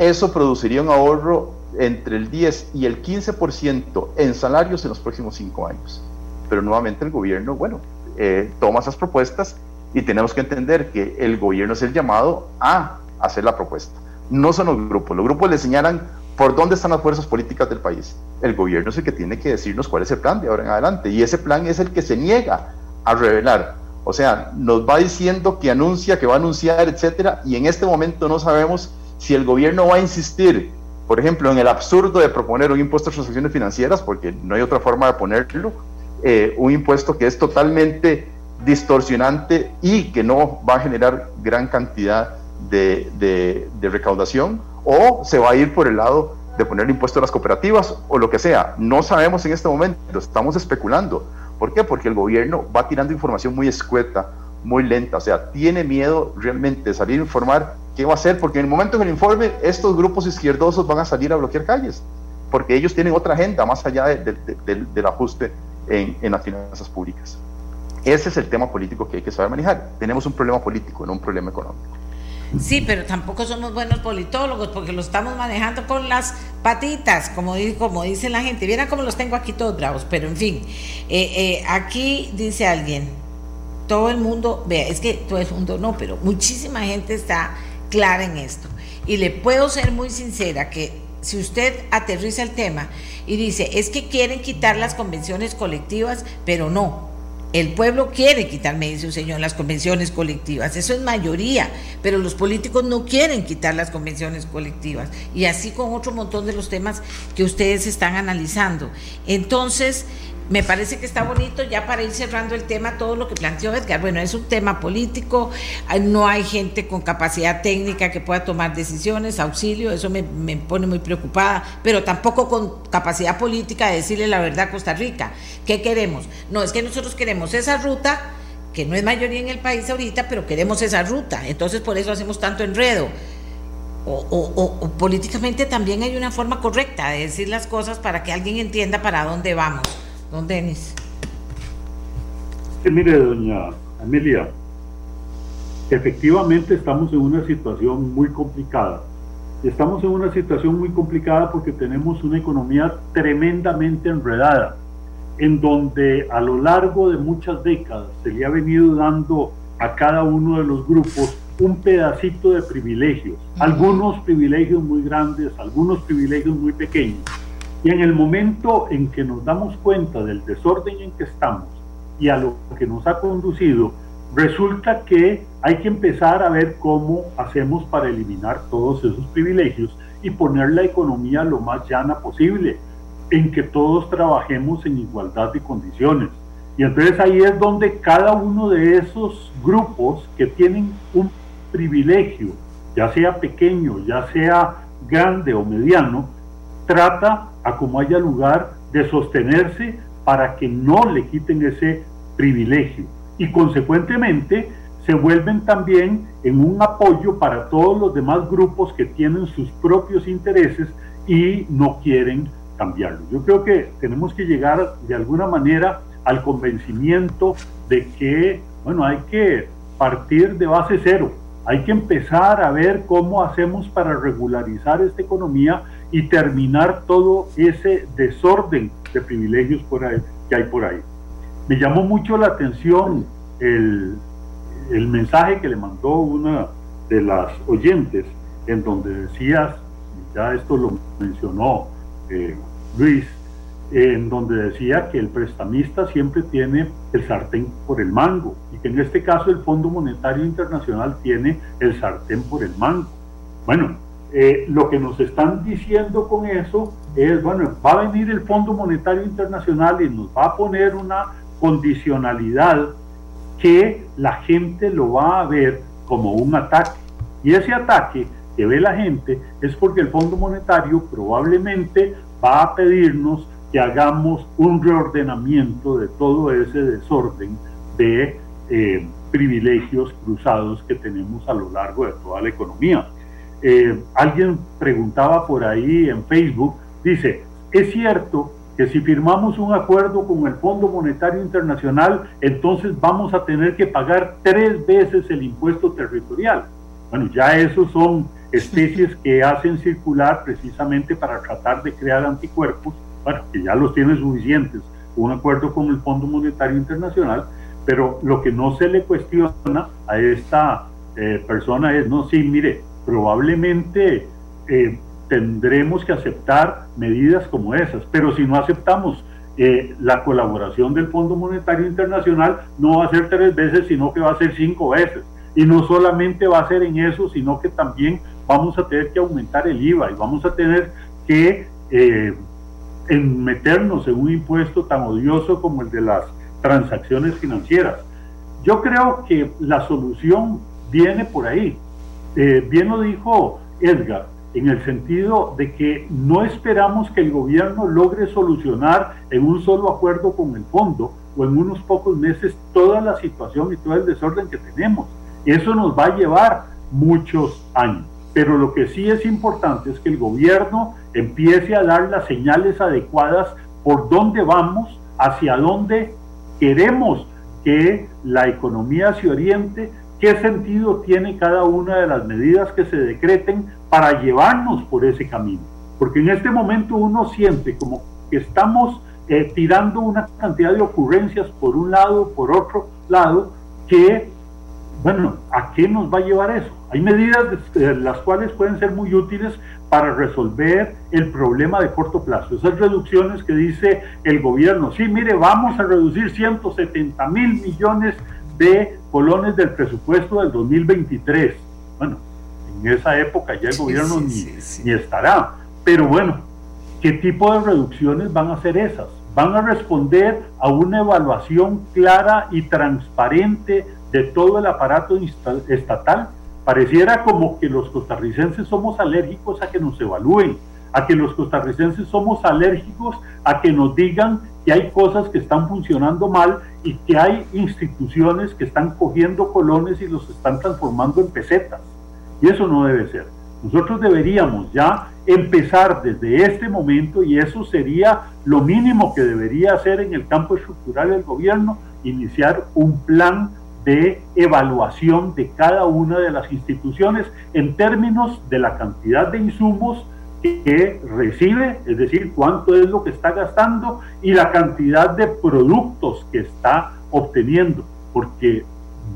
eso produciría un ahorro entre el 10 y el 15% en salarios en los próximos cinco años. Pero nuevamente el gobierno, bueno, eh, toma esas propuestas y tenemos que entender que el gobierno es el llamado a hacer la propuesta. No son los grupos, los grupos le señalan por dónde están las fuerzas políticas del país. El gobierno es el que tiene que decirnos cuál es el plan de ahora en adelante y ese plan es el que se niega a revelar. O sea, nos va diciendo que anuncia, que va a anunciar, etcétera, y en este momento no sabemos si el gobierno va a insistir, por ejemplo, en el absurdo de proponer un impuesto a transacciones financieras, porque no hay otra forma de ponerlo, eh, un impuesto que es totalmente distorsionante y que no va a generar gran cantidad de, recaudación, o se va a ir por el lado de poner el impuesto a las cooperativas o lo que sea. No sabemos en este momento, estamos especulando. ¿Por qué? Porque el gobierno va tirando información muy escueta, muy lenta, o sea, tiene miedo realmente de salir a informar ¿Qué va a hacer? Porque en el momento en el informe, estos grupos izquierdosos van a salir a bloquear calles, porque ellos tienen otra agenda más allá del ajuste en, en las finanzas públicas. Ese es el tema político que hay que saber manejar. Tenemos un problema político, no un problema económico. Sí, pero tampoco somos buenos politólogos porque lo estamos manejando con las patitas, como, como dice la gente. Vieran cómo los tengo aquí todos bravos, pero en fin, eh, eh, aquí dice alguien, todo el mundo, vea, es que todo el mundo no, pero muchísima gente está clara en esto. Y le puedo ser muy sincera que si usted aterriza el tema y dice, es que quieren quitar las convenciones colectivas, pero no, el pueblo quiere quitarme, dice un señor, las convenciones colectivas. Eso es mayoría, pero los políticos no quieren quitar las convenciones colectivas. Y así con otro montón de los temas que ustedes están analizando. Entonces, me parece que está bonito ya para ir cerrando el tema, todo lo que planteó Edgar. Bueno, es un tema político, no hay gente con capacidad técnica que pueda tomar decisiones, auxilio, eso me, pone muy preocupada, pero tampoco con capacidad política de decirle la verdad a Costa Rica. ¿Qué queremos? No, es que nosotros queremos esa ruta, que no es mayoría en el país ahorita, pero queremos esa ruta. Entonces por eso hacemos tanto enredo. o, políticamente también hay una forma correcta de decir las cosas para que alguien entienda para dónde vamos. Don Denis. mire, doña Amelia, efectivamente estamos en una situación muy complicada. Estamos en una situación muy complicada porque tenemos una economía tremendamente enredada, en donde a lo largo de muchas décadas se le ha venido dando a cada uno de los grupos un pedacito de privilegios, algunos privilegios muy grandes, algunos privilegios muy pequeños y en el momento en que nos damos cuenta del desorden en que estamos y a lo que nos ha conducido, resulta que hay que empezar a ver cómo hacemos para eliminar todos esos privilegios y poner la economía lo más llana posible, en que todos trabajemos en igualdad de condiciones. Y entonces ahí es donde cada uno de esos grupos que tienen un privilegio, ya sea pequeño, ya sea grande o mediano, trata a como haya lugar de sostenerse para que no le quiten ese privilegio y consecuentemente se vuelven también en un apoyo para todos los demás grupos que tienen sus propios intereses y no quieren cambiarlo. Yo creo que tenemos que llegar de alguna manera al convencimiento de que, bueno, hay que partir de base cero, hay que empezar a ver cómo hacemos para regularizar esta economía y terminar todo ese desorden de privilegios por ahí, que hay por ahí. Me llamó mucho la atención el, el mensaje que le mandó una de las oyentes, en donde decías, ya esto lo mencionó eh, Luis, en donde decía que el prestamista siempre tiene el sartén por el mango y que en este caso el Fondo Monetario Internacional tiene el sartén por el mango. Bueno, eh, lo que nos están diciendo con eso es, bueno, va a venir el Fondo Monetario Internacional y nos va a poner una condicionalidad que la gente lo va a ver como un ataque. Y ese ataque que ve la gente es porque el Fondo Monetario probablemente va a pedirnos que hagamos un reordenamiento de todo ese desorden de eh, privilegios cruzados que tenemos a lo largo de toda la economía. Eh, alguien preguntaba por ahí en Facebook, dice, es cierto que si firmamos un acuerdo con el Fondo Monetario Internacional, entonces vamos a tener que pagar tres veces el impuesto territorial. Bueno, ya esos son especies que hacen circular precisamente para tratar de crear anticuerpos, bueno, que ya los tienen suficientes, un acuerdo con el Fondo Monetario Internacional, pero lo que no se le cuestiona a esta eh, persona es, no, sí, mire, probablemente eh, tendremos que aceptar medidas como esas, pero si no aceptamos eh, la colaboración del Fondo Monetario Internacional, no va a ser tres veces, sino que va a ser cinco veces. Y no solamente va a ser en eso, sino que también vamos a tener que aumentar el IVA y vamos a tener que eh, meternos en un impuesto tan odioso como el de las transacciones financieras. Yo creo que la solución viene por ahí. Eh, bien lo dijo Edgar, en el sentido de que no esperamos que el gobierno logre solucionar en un solo acuerdo con el fondo o en unos pocos meses toda la situación y todo el desorden que tenemos. Eso nos va a llevar muchos años. Pero lo que sí es importante es que el gobierno empiece a dar las señales adecuadas por dónde vamos, hacia dónde queremos que la economía se oriente, qué sentido tiene cada una de las medidas que se decreten para llevarnos por ese camino. Porque en este momento uno siente como que estamos eh, tirando una cantidad de ocurrencias por un lado, por otro lado, que, bueno, ¿a qué nos va a llevar eso? Hay medidas las cuales pueden ser muy útiles para resolver el problema de corto plazo. Esas reducciones que dice el gobierno, sí, mire, vamos a reducir 170 mil millones de colones del presupuesto del 2023. Bueno, en esa época ya el gobierno ni, ni estará. Pero bueno, ¿qué tipo de reducciones van a ser esas? Van a responder a una evaluación clara y transparente de todo el aparato estatal Pareciera como que los costarricenses somos alérgicos a que nos evalúen, a que los costarricenses somos alérgicos a que nos digan que hay cosas que están funcionando mal y que hay instituciones que están cogiendo colones y los están transformando en pesetas. Y eso no debe ser. Nosotros deberíamos ya empezar desde este momento, y eso sería lo mínimo que debería hacer en el campo estructural del gobierno, iniciar un plan de evaluación de cada una de las instituciones en términos de la cantidad de insumos que recibe, es decir, cuánto es lo que está gastando y la cantidad de productos que está obteniendo, porque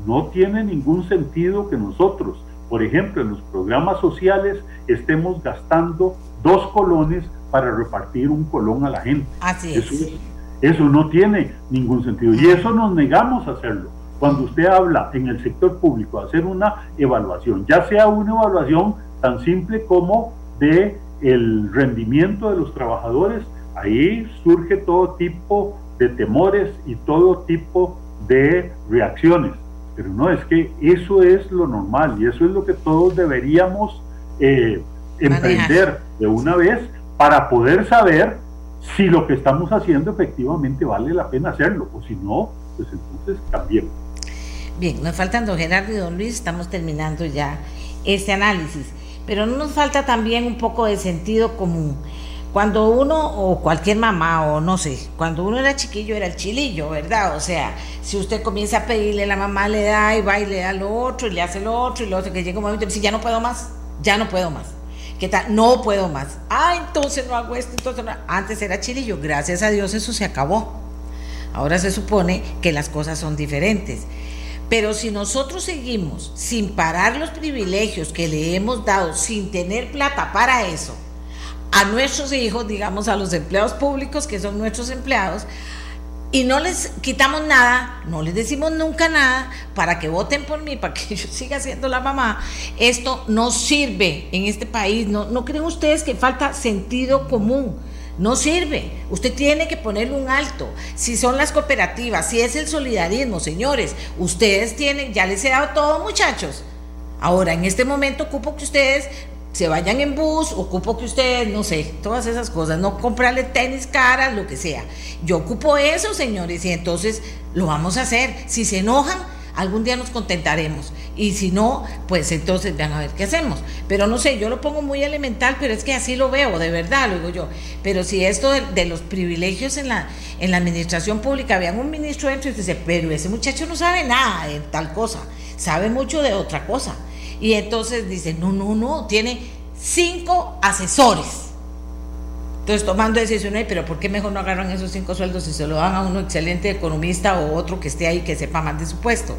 no tiene ningún sentido que nosotros, por ejemplo, en los programas sociales estemos gastando dos colones para repartir un colón a la gente. Así es. Eso, eso no tiene ningún sentido y eso nos negamos a hacerlo cuando usted habla en el sector público hacer una evaluación, ya sea una evaluación tan simple como de el rendimiento de los trabajadores, ahí surge todo tipo de temores y todo tipo de reacciones. Pero no, es que eso es lo normal y eso es lo que todos deberíamos eh, emprender de una vez para poder saber si lo que estamos haciendo efectivamente vale la pena hacerlo o si no, pues entonces cambiemos. Bien, nos faltan don Gerardo y don Luis, estamos terminando ya este análisis, pero no nos falta también un poco de sentido común. Cuando uno, o cualquier mamá, o no sé, cuando uno era chiquillo era el chilillo, ¿verdad? O sea, si usted comienza a pedirle, la mamá le da y va y le da lo otro, y le hace lo otro, y lo otro, que llega un momento y dice, ya no puedo más, ya no puedo más. ¿Qué tal? No puedo más. Ah, entonces no hago esto, entonces no. Antes era chilillo, gracias a Dios eso se acabó. Ahora se supone que las cosas son diferentes. Pero si nosotros seguimos sin parar los privilegios que le hemos dado, sin tener plata para eso, a nuestros hijos, digamos a los empleados públicos que son nuestros empleados, y no les quitamos nada, no les decimos nunca nada para que voten por mí, para que yo siga siendo la mamá, esto no sirve en este país. ¿No, no creen ustedes que falta sentido común? No sirve. Usted tiene que ponerle un alto. Si son las cooperativas, si es el solidarismo, señores, ustedes tienen, ya les he dado todo, muchachos. Ahora, en este momento ocupo que ustedes se vayan en bus, ocupo que ustedes, no sé, todas esas cosas, no comprarle tenis caras, lo que sea. Yo ocupo eso, señores, y entonces lo vamos a hacer. Si se enojan, algún día nos contentaremos. Y si no, pues entonces vean a ver qué hacemos. Pero no sé, yo lo pongo muy elemental, pero es que así lo veo, de verdad, lo digo yo. Pero si esto de, los privilegios en la, en la administración pública, vean un ministro dentro y dice, pero ese muchacho no sabe nada de tal cosa, sabe mucho de otra cosa. Y entonces dice, no, no, no, tiene cinco asesores entonces, tomando decisiones, pero ¿por qué mejor no agarran esos cinco sueldos y se lo dan a uno excelente economista o otro que esté ahí que sepa más de su puesto?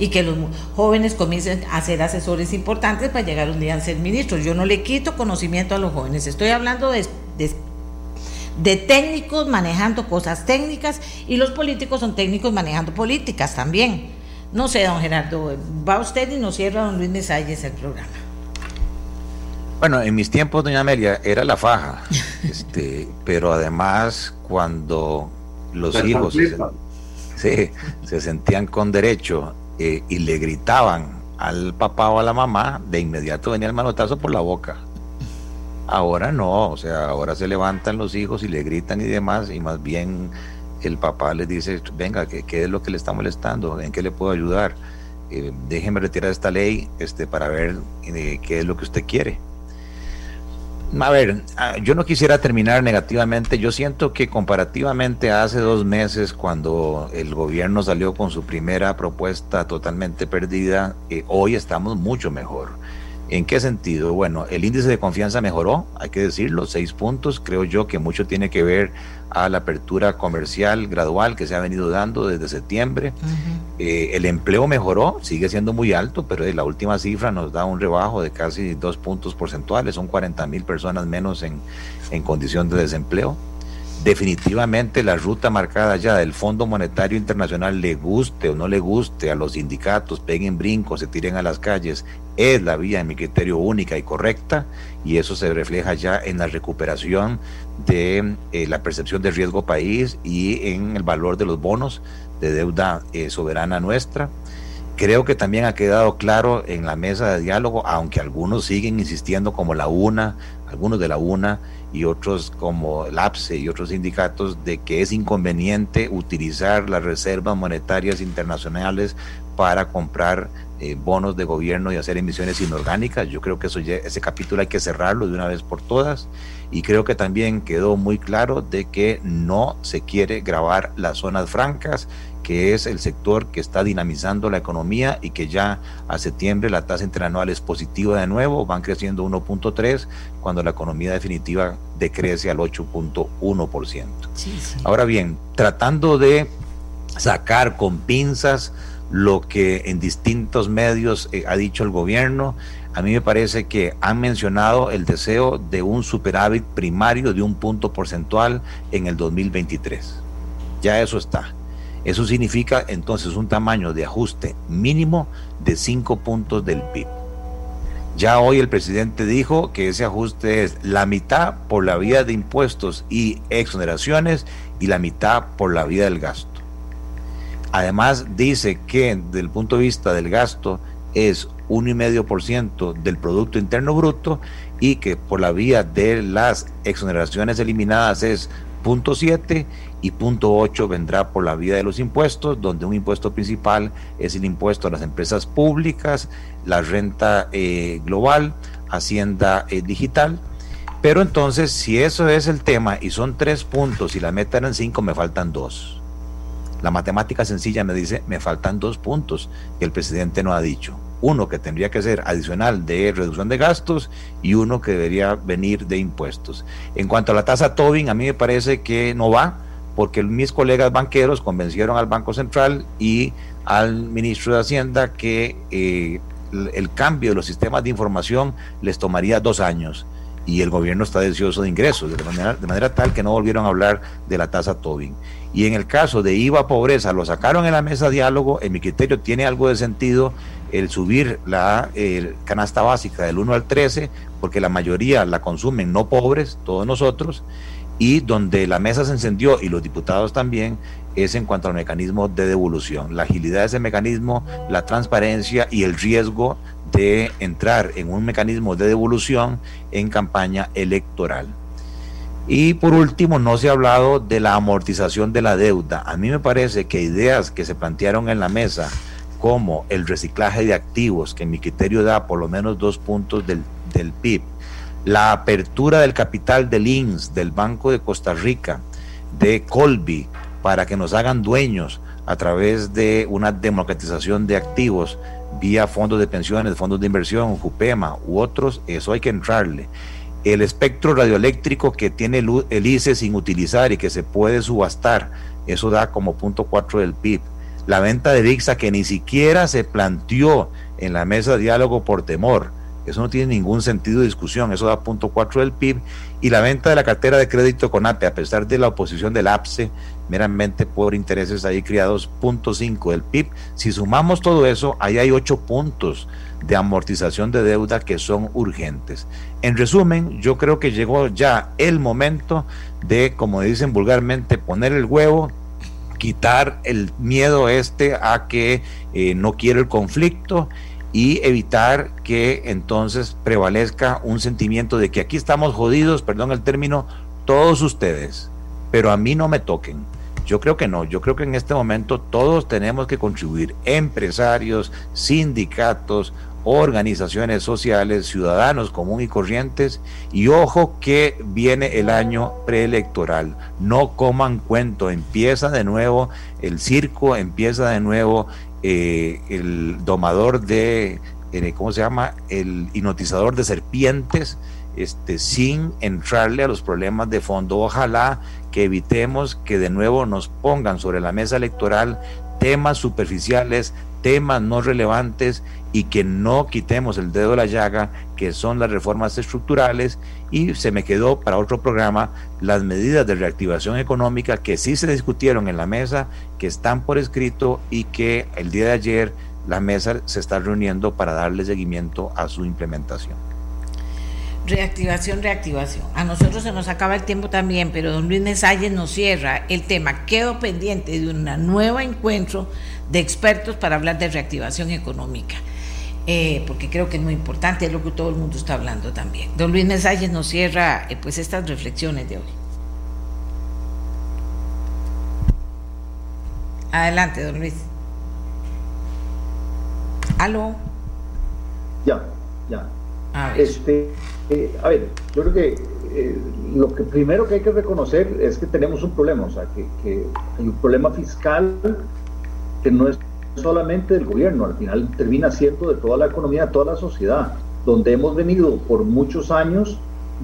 Y que los jóvenes comiencen a ser asesores importantes para llegar un día a ser ministros. Yo no le quito conocimiento a los jóvenes, estoy hablando de, de técnicos manejando cosas técnicas y los políticos son técnicos manejando políticas también. No sé, don Gerardo, va usted y nos cierra don Luis Mesalles el programa. Bueno, en mis tiempos, doña Amelia, era la faja. este, pero además, cuando los hijos se, se, sentían con derecho eh, y le gritaban al papá o a la mamá, de inmediato venía el manotazo por la boca. Ahora no, o sea, ahora se levantan los hijos y le gritan y demás, y más bien el papá les dice, venga, ¿qué, qué es lo que le está molestando? ¿En qué le puedo ayudar? eh, déjeme retirar esta ley este, para ver eh, qué es lo que usted quiere. A ver, ah, yo no quisiera terminar negativamente. Yo siento que comparativamente hace dos meses, cuando el gobierno salió con su primera propuesta totalmente perdida, eh, hoy estamos mucho mejor. ¿En qué sentido? Bueno, el índice de confianza mejoró, hay que decirlo, seis puntos. Creo yo que mucho tiene que ver a la apertura comercial gradual que se ha venido dando desde septiembre. Eh, el empleo mejoró, sigue siendo muy alto, pero la última cifra nos da un rebajo de casi dos puntos porcentuales, son 40 mil personas menos en, en condición de desempleo definitivamente la ruta marcada ya del Fondo Monetario Internacional, le guste o no le guste a los sindicatos, peguen brincos, se tiren a las calles, es la vía, en mi criterio, única y correcta, y eso se refleja ya en la recuperación de eh, la percepción de riesgo país y en el valor de los bonos de deuda eh, soberana nuestra. Creo que también ha quedado claro en la mesa de diálogo, aunque algunos siguen insistiendo como la UNA, algunos de la UNA, y otros como el APSE y otros sindicatos de que es inconveniente utilizar las reservas monetarias internacionales para comprar eh, bonos de gobierno y hacer emisiones inorgánicas. Yo creo que eso ese capítulo hay que cerrarlo de una vez por todas y creo que también quedó muy claro de que no se quiere grabar las zonas francas que es el sector que está dinamizando la economía y que ya a septiembre la tasa interanual es positiva de nuevo, van creciendo 1.3 cuando la economía definitiva decrece al 8.1%. Ahora bien, tratando de sacar con pinzas lo que en distintos medios eh, ha dicho el gobierno, a mí me parece que han mencionado el deseo de un superávit primario de un punto porcentual en el 2023. Ya eso está. Eso significa entonces un tamaño de ajuste mínimo de 5 puntos del PIB. Ya hoy el presidente dijo que ese ajuste es la mitad por la vía de impuestos y exoneraciones y la mitad por la vía del gasto. Además dice que desde el punto de vista del gasto es 1,5% del Producto Interno Bruto y que por la vía de las exoneraciones eliminadas es 0.7 y punto 8 vendrá por la vía de los impuestos, donde un impuesto principal es el impuesto a las empresas públicas, la renta eh, global, hacienda eh, digital. Pero entonces, si eso es el tema y son tres puntos y la meta eran cinco, me faltan dos. La matemática sencilla me dice, me faltan dos puntos que el presidente no ha dicho. Uno que tendría que ser adicional de reducción de gastos y uno que debería venir de impuestos. En cuanto a la tasa Tobin, a mí me parece que no va porque mis colegas banqueros convencieron al Banco Central y al ministro de Hacienda que eh, el cambio de los sistemas de información les tomaría dos años y el gobierno está deseoso de ingresos, de manera, de manera tal que no volvieron a hablar de la tasa Tobin. Y en el caso de IVA pobreza, lo sacaron en la mesa de diálogo, en mi criterio tiene algo de sentido el subir la canasta básica del 1 al 13, porque la mayoría la consumen no pobres, todos nosotros, y donde la mesa se encendió y los diputados también es en cuanto al mecanismo de devolución, la agilidad de ese mecanismo, la transparencia y el riesgo de entrar en un mecanismo de devolución en campaña electoral. Y por último, no se ha hablado de la amortización de la deuda. A mí me parece que ideas que se plantearon en la mesa, como el reciclaje de activos, que mi criterio da por lo menos dos puntos del, del PIB, la apertura del capital del INS, del Banco de Costa Rica, de Colby, para que nos hagan dueños a través de una democratización de activos vía fondos de pensiones, fondos de inversión, JUPEMA u otros, eso hay que entrarle. El espectro radioeléctrico que tiene el ICE sin utilizar y que se puede subastar, eso da como punto cuatro del PIB. La venta de VIXA que ni siquiera se planteó en la mesa de diálogo por temor eso no tiene ningún sentido de discusión, eso da punto 4 del PIB. Y la venta de la cartera de crédito con APE, a pesar de la oposición del APSE, meramente por intereses ahí criados, punto 5 del PIB. Si sumamos todo eso, ahí hay 8 puntos de amortización de deuda que son urgentes. En resumen, yo creo que llegó ya el momento de, como dicen vulgarmente, poner el huevo, quitar el miedo este a que eh, no quiere el conflicto y evitar que entonces prevalezca un sentimiento de que aquí estamos jodidos, perdón el término, todos ustedes, pero a mí no me toquen. Yo creo que no, yo creo que en este momento todos tenemos que contribuir, empresarios, sindicatos, organizaciones sociales, ciudadanos común y corrientes, y ojo que viene el año preelectoral. No coman cuento, empieza de nuevo el circo, empieza de nuevo eh, el domador de, eh, ¿cómo se llama? El hipnotizador de serpientes, este, sin entrarle a los problemas de fondo. Ojalá que evitemos que de nuevo nos pongan sobre la mesa electoral temas superficiales, temas no relevantes y que no quitemos el dedo de la llaga, que son las reformas estructurales, y se me quedó para otro programa las medidas de reactivación económica que sí se discutieron en la mesa, que están por escrito y que el día de ayer la mesa se está reuniendo para darle seguimiento a su implementación. Reactivación, reactivación. A nosotros se nos acaba el tiempo también, pero don Luis Mesalles nos cierra el tema. Quedo pendiente de un nuevo encuentro de expertos para hablar de reactivación económica. Eh, porque creo que es muy importante, es lo que todo el mundo está hablando también. Don Luis Mesalles nos cierra eh, pues estas reflexiones de hoy. Adelante, don Luis. ¿Aló? Ya, ya. A ver, este, eh, a ver yo creo que lo que primero que hay que reconocer es que tenemos un problema, o sea, que, que hay un problema fiscal que no es solamente del gobierno, al final termina siendo de toda la economía, de toda la sociedad, donde hemos venido por muchos años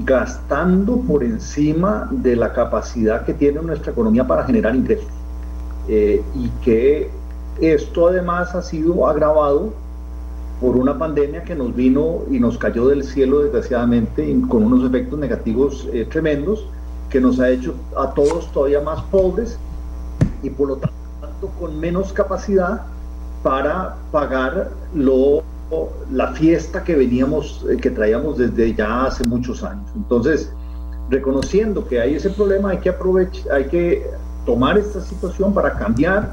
gastando por encima de la capacidad que tiene nuestra economía para generar ingresos. Eh, y que esto además ha sido agravado por una pandemia que nos vino y nos cayó del cielo desgraciadamente con unos efectos negativos eh, tremendos que nos ha hecho a todos todavía más pobres y por lo tanto con menos capacidad para pagar lo, la fiesta que veníamos, eh, que traíamos desde ya hace muchos años. Entonces, reconociendo que hay ese problema, hay que aprovechar, hay que tomar esta situación para cambiar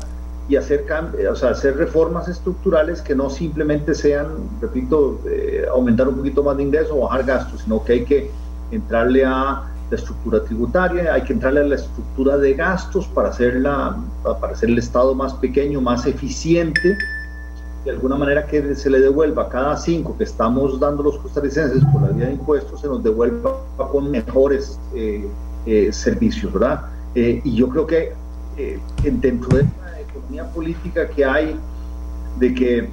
y hacer, o sea, hacer reformas estructurales que no simplemente sean, repito, eh, aumentar un poquito más de ingresos o bajar gastos, sino que hay que entrarle a la estructura tributaria, hay que entrarle a la estructura de gastos para, hacerla, para hacer el Estado más pequeño, más eficiente, de alguna manera que se le devuelva cada cinco que estamos dando los costarricenses por la vía de impuestos, se nos devuelva con mejores eh, eh, servicios, ¿verdad? Eh, y yo creo que dentro de la economía política que hay, de que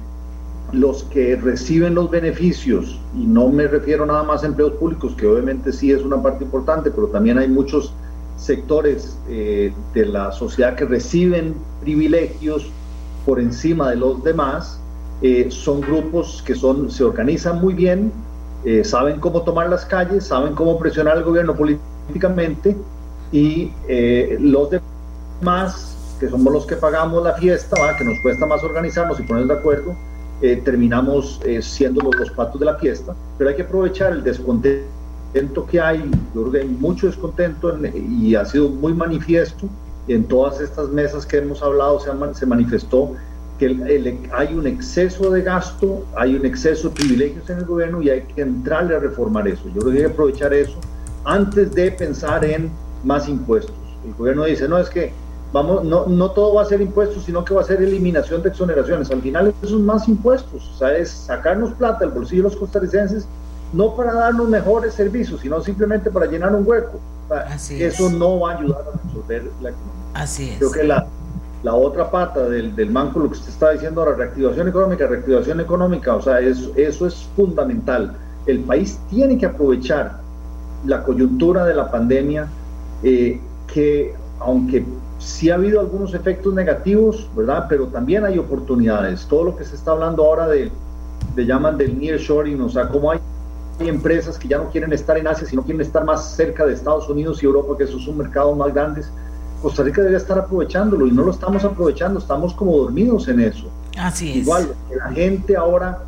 los que reciben los beneficios, y no me refiero nada más a empleos públicos, que obviamente sí es una parte importante, pero también hay muchos sectores eh, de la sociedad que reciben privilegios por encima de los demás, eh, son grupos que son, se organizan muy bien, eh, saben cómo tomar las calles, saben cómo presionar al gobierno políticamente y los demás, que somos los que pagamos la fiesta, que nos cuesta más organizarnos y ponernos de acuerdo, eh, terminamos eh, siendo los, los, patos de la fiesta, pero hay que aprovechar el descontento que hay, yo creo que hay mucho descontento y ha sido muy manifiesto, en todas estas mesas que hemos hablado se, se manifestó que hay un exceso de gasto, hay un exceso de privilegios en el gobierno y hay que entrarle a reformar eso. Yo creo que hay que aprovechar eso antes de pensar en más impuestos. El gobierno dice, no, es que vamos, no, no todo va a ser impuestos, sino que va a ser eliminación de exoneraciones. Al final eso es más impuestos, o sea, es sacarnos plata del bolsillo de los costarricenses, no para darnos mejores servicios, sino simplemente para llenar un hueco. eso no va a ayudar a resolver la economía. Así es. Creo que la, la otra pata del, del manco, lo que usted está diciendo ahora, reactivación económica, reactivación económica, o sea, eso, eso es fundamental. El país tiene que aprovechar la coyuntura de la pandemia, eh, que aunque sí ha habido algunos efectos negativos, ¿verdad? Pero también hay oportunidades. Todo lo que se está hablando ahora de, de llaman del nearshoring, o sea, cómo hay, empresas que ya no quieren estar en Asia, sino quieren estar más cerca de Estados Unidos y Europa, que esos son mercados más grandes. Costa Rica debería estar aprovechándolo y no lo estamos aprovechando, estamos como dormidos en eso. Así es. Igual, la gente ahora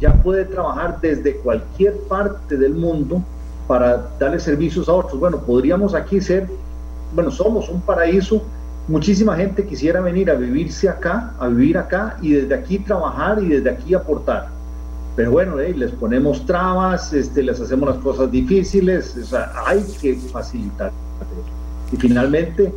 ya puede trabajar desde cualquier parte del mundo para darle servicios a otros. Bueno, podríamos aquí ser, bueno, somos un paraíso muchísima gente quisiera venir a vivirse acá, a vivir acá y desde aquí trabajar y desde aquí aportar. Pero bueno, eh, les ponemos trabas, este, les hacemos las cosas difíciles, o sea, hay que facilitar. Y finalmente,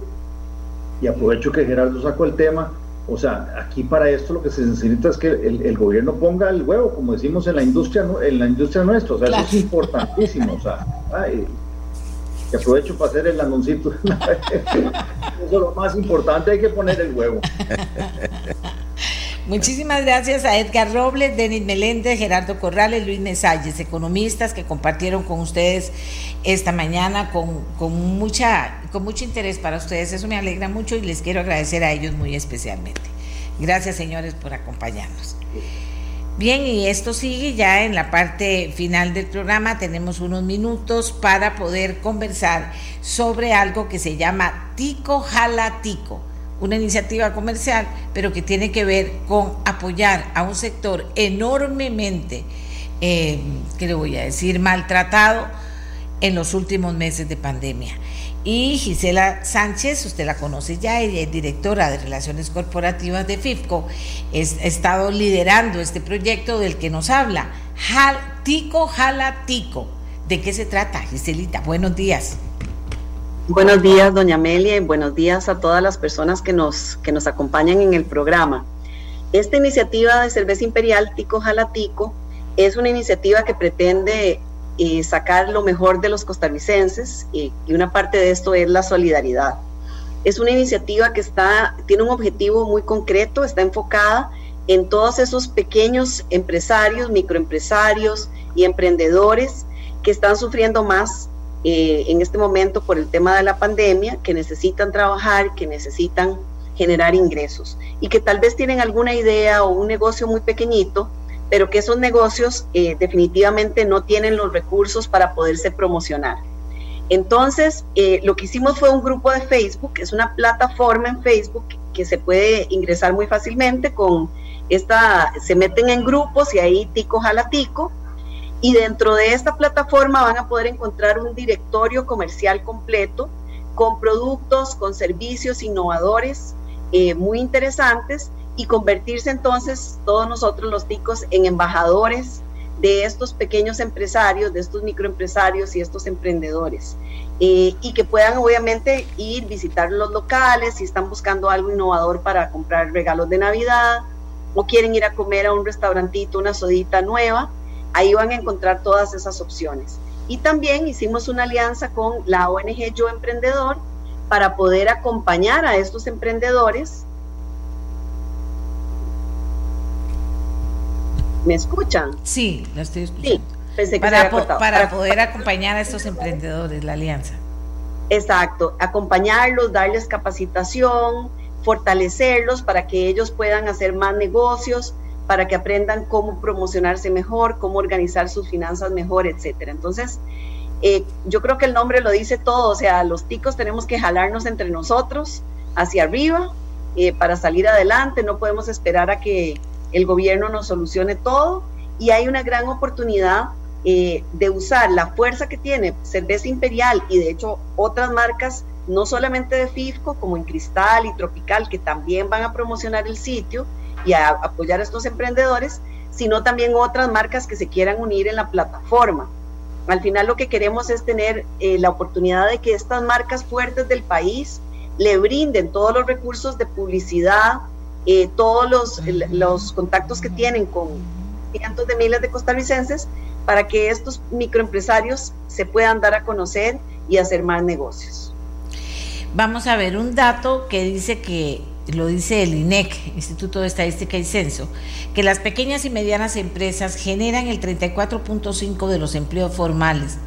y aprovecho que Gerardo sacó el tema, o sea, aquí para esto lo que se necesita es que el, gobierno ponga el huevo, como decimos en la industria, en la industria nuestra, o sea, eso es importantísimo, o sea, que aprovecho para hacer el anoncito. eso es lo más importante, hay que poner el huevo. Muchísimas gracias a Edgar Robles, Denis Meléndez, Gerardo Corrales, Luis Mesalles, economistas que compartieron con ustedes esta mañana con, mucha, con mucho interés para ustedes. Eso me alegra mucho y les quiero agradecer a ellos muy especialmente. Gracias, señores, por acompañarnos. Bien, y esto sigue ya en la parte final del programa. Tenemos unos minutos para poder conversar sobre algo que se llama Tico Jala Tico una iniciativa comercial, pero que tiene que ver con apoyar a un sector enormemente, eh, le voy a decir, maltratado en los últimos meses de pandemia. Y Gisela Sánchez, usted la conoce ya, ella es directora de Relaciones Corporativas de FIFCO, es, ha estado liderando este proyecto del que nos habla, Jal, Tico. ¿De qué se trata, Giselita? Buenos días. Buenos días, doña Amelia, y buenos días a todas las personas que nos, que nos acompañan en el programa. Esta iniciativa de cerveza imperial Tico Jalatico es una iniciativa que pretende sacar lo mejor de los costarricenses y, una parte de esto es la solidaridad. Es una iniciativa que está, tiene un objetivo muy concreto, está enfocada en todos esos pequeños empresarios, microempresarios y emprendedores que están sufriendo más eh, en este momento por el tema de la pandemia, que necesitan trabajar, que necesitan generar ingresos y que tal vez tienen alguna idea o un negocio muy pequeñito, pero que esos negocios eh, definitivamente no tienen los recursos para poderse promocionar. Entonces, eh, lo que hicimos fue un grupo de Facebook, es una plataforma en Facebook que se puede ingresar muy fácilmente con esta, se meten en grupos y ahí tico jala tico, y dentro de esta plataforma van a poder encontrar un directorio comercial completo con productos, con servicios innovadores eh, muy interesantes y convertirse entonces todos nosotros los ticos en embajadores de estos pequeños empresarios, de estos microempresarios y estos emprendedores. Eh, y que puedan obviamente ir, visitar los locales si están buscando algo innovador para comprar regalos de Navidad o quieren ir a comer a un restaurantito, una sodita nueva Ahí van a encontrar todas esas opciones. Y también hicimos una alianza con la ONG Yo Emprendedor para poder acompañar a estos emprendedores. ¿Me escuchan? Sí, lo estoy escuchando. Sí, para, para poder acompañar a estos emprendedores, la alianza. Exacto, acompañarlos, darles capacitación, fortalecerlos para que ellos puedan hacer más negocios, para que aprendan cómo promocionarse mejor, cómo organizar sus finanzas mejor, etcétera. Entonces, eh, yo creo que el nombre lo dice todo, o sea, los ticos tenemos que jalarnos entre nosotros hacia arriba eh, para salir adelante, no podemos esperar a que el gobierno nos solucione todo y hay una gran oportunidad eh, de usar la fuerza que tiene Cerveza Imperial y de hecho otras marcas, no solamente de FIFCO, como en Cristal y Tropical, que también van a promocionar el sitio, y a apoyar a estos emprendedores, sino también otras marcas que se quieran unir en la plataforma. Al final lo que queremos es tener eh, la oportunidad de que estas marcas fuertes del país le brinden todos los recursos de publicidad, eh, todos los, los contactos que tienen con cientos de miles de costarricenses para que estos microempresarios se puedan dar a conocer y hacer más negocios. Vamos a ver un dato que dice que lo dice el INEC, Instituto de Estadística y Censo, que las pequeñas y medianas empresas generan el 34.5 de los empleos formales,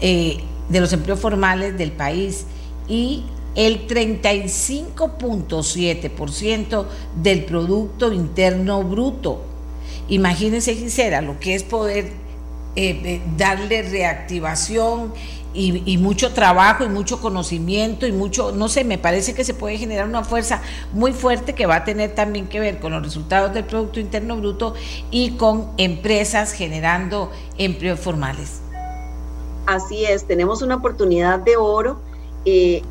eh, de los empleos formales del país y el 35.7% del Producto Interno Bruto. Imagínense, Gisela, lo que es poder eh, eh, darle reactivación y, mucho trabajo y mucho conocimiento y mucho, no sé, me parece que se puede generar una fuerza muy fuerte que va a tener también que ver con los resultados del Producto Interno Bruto y con empresas generando empleos formales. Así es, tenemos una oportunidad de oro. Eh,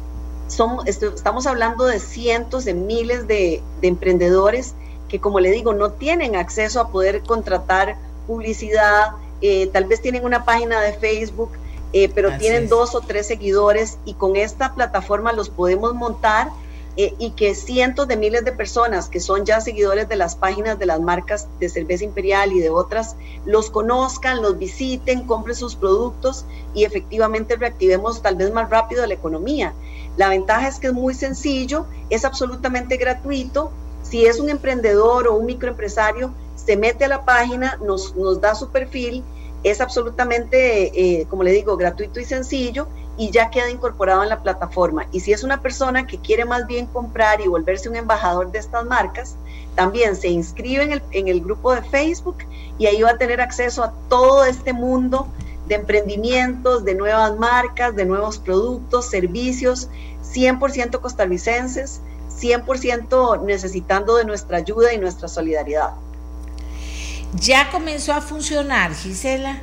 estamos hablando de cientos de miles de, emprendedores que, como le digo, no tienen acceso a poder contratar publicidad, eh, tal vez tienen una página de Facebook, eh, pero tienen dos o tres seguidores y con esta plataforma los podemos montar eh, y que cientos de miles de personas que son ya seguidores de las páginas de las marcas de cerveza imperial y de otras, los conozcan, los visiten, compren sus productos y efectivamente reactivemos tal vez más rápido la economía. La ventaja es que es muy sencillo, es absolutamente gratuito. Si es un emprendedor o un microempresario, se mete a la página, nos, nos da su perfil, es absolutamente, eh, como le digo, gratuito y sencillo y ya queda incorporado en la plataforma. Y si es una persona que quiere más bien comprar y volverse un embajador de estas marcas, también se inscribe en el, en el grupo de Facebook y ahí va a tener acceso a todo este mundo de emprendimientos, de nuevas marcas, de nuevos productos, servicios, 100% costarricenses, 100% necesitando de nuestra ayuda y nuestra solidaridad. ¿Ya comenzó a funcionar, Gisela?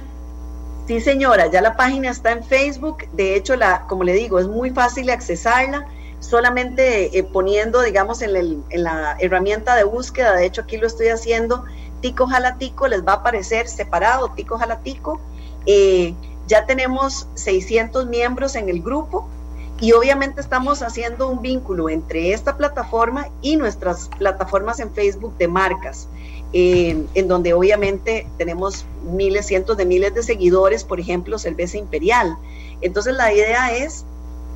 Sí, señora, ya la página está en Facebook. De hecho, la, como le digo, es muy fácil accesarla. Solamente eh, poniendo, digamos, en, la herramienta de búsqueda, de hecho aquí lo estoy haciendo, Tico Jalatico, les va a aparecer separado, Tico Jalatico. Eh, ya tenemos 600 miembros en el grupo y obviamente estamos haciendo un vínculo entre esta plataforma y nuestras plataformas en Facebook de marcas. Eh, en donde obviamente tenemos miles, cientos de miles de seguidores, por ejemplo, Cerveza Imperial. Entonces la idea es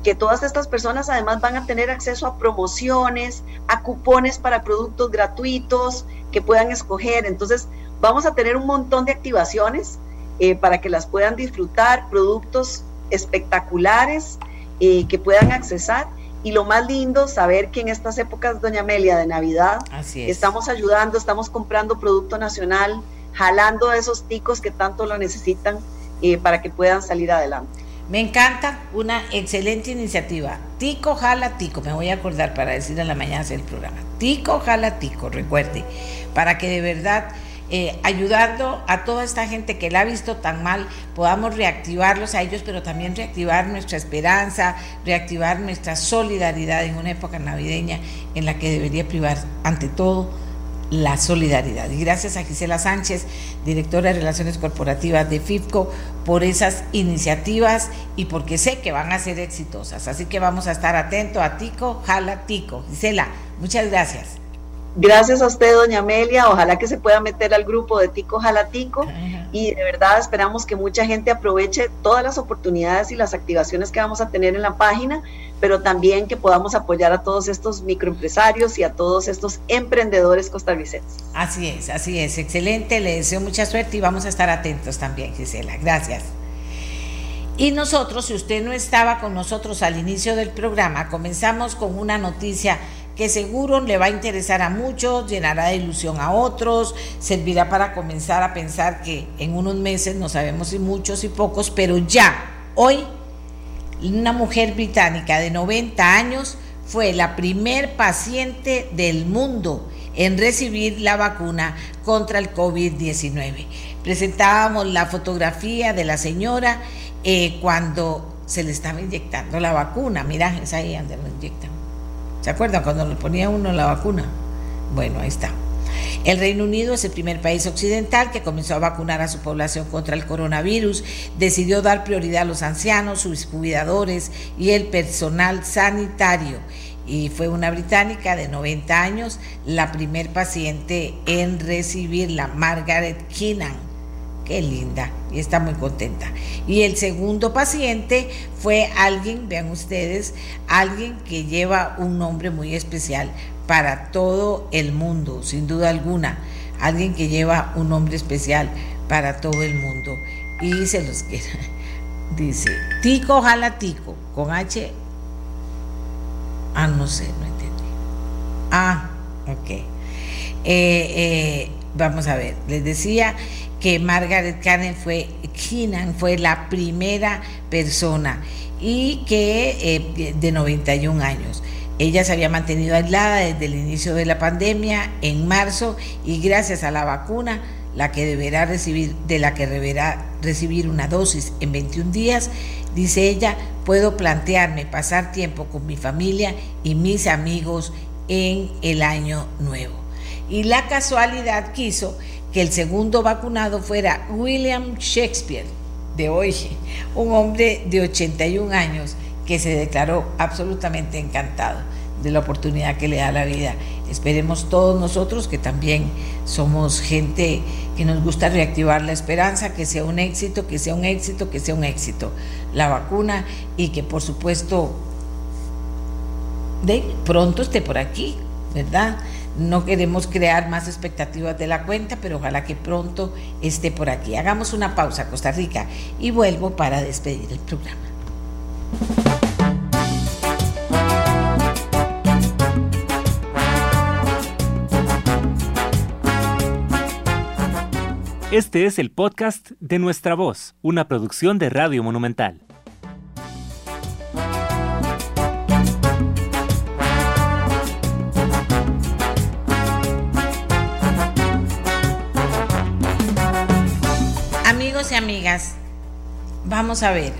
que todas estas personas además van a tener acceso a promociones, a cupones para productos gratuitos que puedan escoger. Entonces vamos a tener un montón de activaciones eh, para que las puedan disfrutar, productos espectaculares eh, que puedan accesar y lo más lindo, saber que en estas épocas, doña Amelia, de Navidad, estamos ayudando, estamos comprando producto nacional, jalando a esos ticos que tanto lo necesitan eh, para que puedan salir adelante. Me encanta, una excelente iniciativa. Tico jala tico, me voy a acordar para decir en la mañana del programa. Tico jala tico, recuerde, para que de verdad eh, ayudando a toda esta gente que la ha visto tan mal, podamos reactivarlos a ellos, pero también reactivar nuestra esperanza, reactivar nuestra solidaridad en una época navideña en la que debería privar ante todo la solidaridad. Y gracias a Gisela Sánchez, directora de Relaciones Corporativas de FIFCO, por esas iniciativas y porque sé que van a ser exitosas. Así que vamos a estar atentos a Tico, jala Tico. Gisela, muchas gracias. Gracias a usted, doña Amelia. Ojalá que se pueda meter al grupo de Tico Jalatico y de verdad esperamos que mucha gente aproveche todas las oportunidades y las activaciones que vamos a tener en la página, pero también que podamos apoyar a todos estos microempresarios y a todos estos emprendedores costarricenses. Así es, así es. Excelente. Le deseo mucha suerte y vamos a estar atentos también, Gisela. Gracias. Y nosotros, si usted no estaba con nosotros al inicio del programa, comenzamos con una noticia que seguro le va a interesar a muchos, llenará de ilusión a otros, servirá para comenzar a pensar que en unos meses, no sabemos si muchos y pocos, pero ya, hoy, una mujer británica de 90 años fue la primer paciente del mundo en recibir la vacuna contra el COVID-19. Presentábamos la fotografía de la señora eh, cuando se le estaba inyectando la vacuna. Mira, es ahí donde lo inyectan. ¿Se acuerdan cuando le ponía uno la vacuna? Bueno, ahí está. El Reino Unido es el primer país occidental que comenzó a vacunar a su población contra el coronavirus. Decidió dar prioridad a los ancianos, sus cuidadores y el personal sanitario. Y fue una británica de 90 años la primer paciente en recibirla, Margaret Keenan Qué linda y está muy contenta. Y el segundo paciente fue alguien, vean ustedes, alguien que lleva un nombre muy especial para todo el mundo, sin duda alguna. Alguien que lleva un nombre especial para todo el mundo. Y se los quiero. Dice, Tico Jalatico, con H. Ah, no sé, no entendí. Ah, ok. Eh, eh, vamos a ver, les decía que Margaret Cannon fue, Keenan fue la primera persona y que eh, de 91 años. Ella se había mantenido aislada desde el inicio de la pandemia en marzo y gracias a la vacuna, la que deberá recibir, de la que deberá recibir una dosis en 21 días, dice ella, puedo plantearme pasar tiempo con mi familia y mis amigos en el año nuevo. Y la casualidad quiso que el segundo vacunado fuera William Shakespeare, de hoy, un hombre de 81 años que se declaró absolutamente encantado de la oportunidad que le da la vida. Esperemos todos nosotros que también somos gente que nos gusta reactivar la esperanza, que sea un éxito, que sea un éxito, que sea un éxito la vacuna y que por supuesto de pronto esté por aquí, ¿verdad? No queremos crear más expectativas de la cuenta, pero ojalá que pronto esté por aquí. Hagamos una pausa, Costa Rica, y vuelvo para despedir el programa. Este es el podcast de Nuestra Voz, una producción de Radio Monumental. Vamos a ver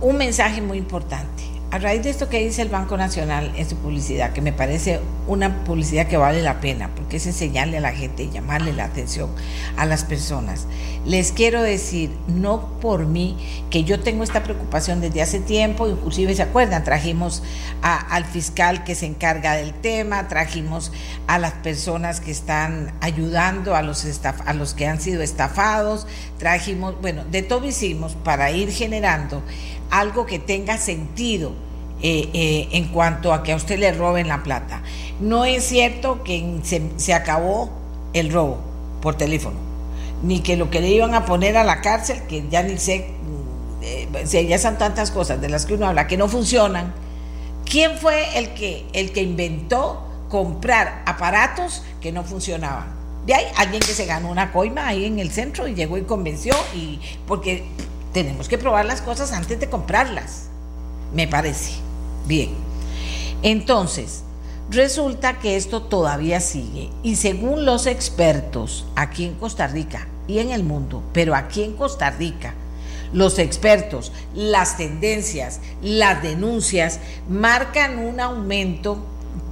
un mensaje muy importante a raíz de esto que dice el Banco Nacional en su publicidad, que me parece una publicidad que vale la pena, porque es enseñarle a la gente y llamarle la atención a las personas, les quiero decir, no por mí, que yo tengo esta preocupación desde hace tiempo, inclusive se acuerdan, trajimos al fiscal que se encarga del tema, trajimos a las personas que están ayudando a los, a los que han sido estafados, trajimos, bueno, de todo hicimos para ir generando algo que tenga sentido eh, eh, en cuanto a que a usted le roben la plata. No es cierto que se, acabó el robo por teléfono, ni que lo que le iban a poner a la cárcel, que ya ni sé, eh, ya son tantas cosas de las que uno habla que no funcionan. ¿Quién fue el que, el que inventó comprar aparatos que no funcionaban? De ahí alguien que se ganó una coima ahí en el centro y llegó y convenció, y porque tenemos que probar las cosas antes de comprarlas, me parece. Bien, entonces, resulta que esto todavía sigue. Y según los expertos aquí en Costa Rica y en el mundo, pero aquí en Costa Rica, los expertos, las tendencias, las denuncias marcan un aumento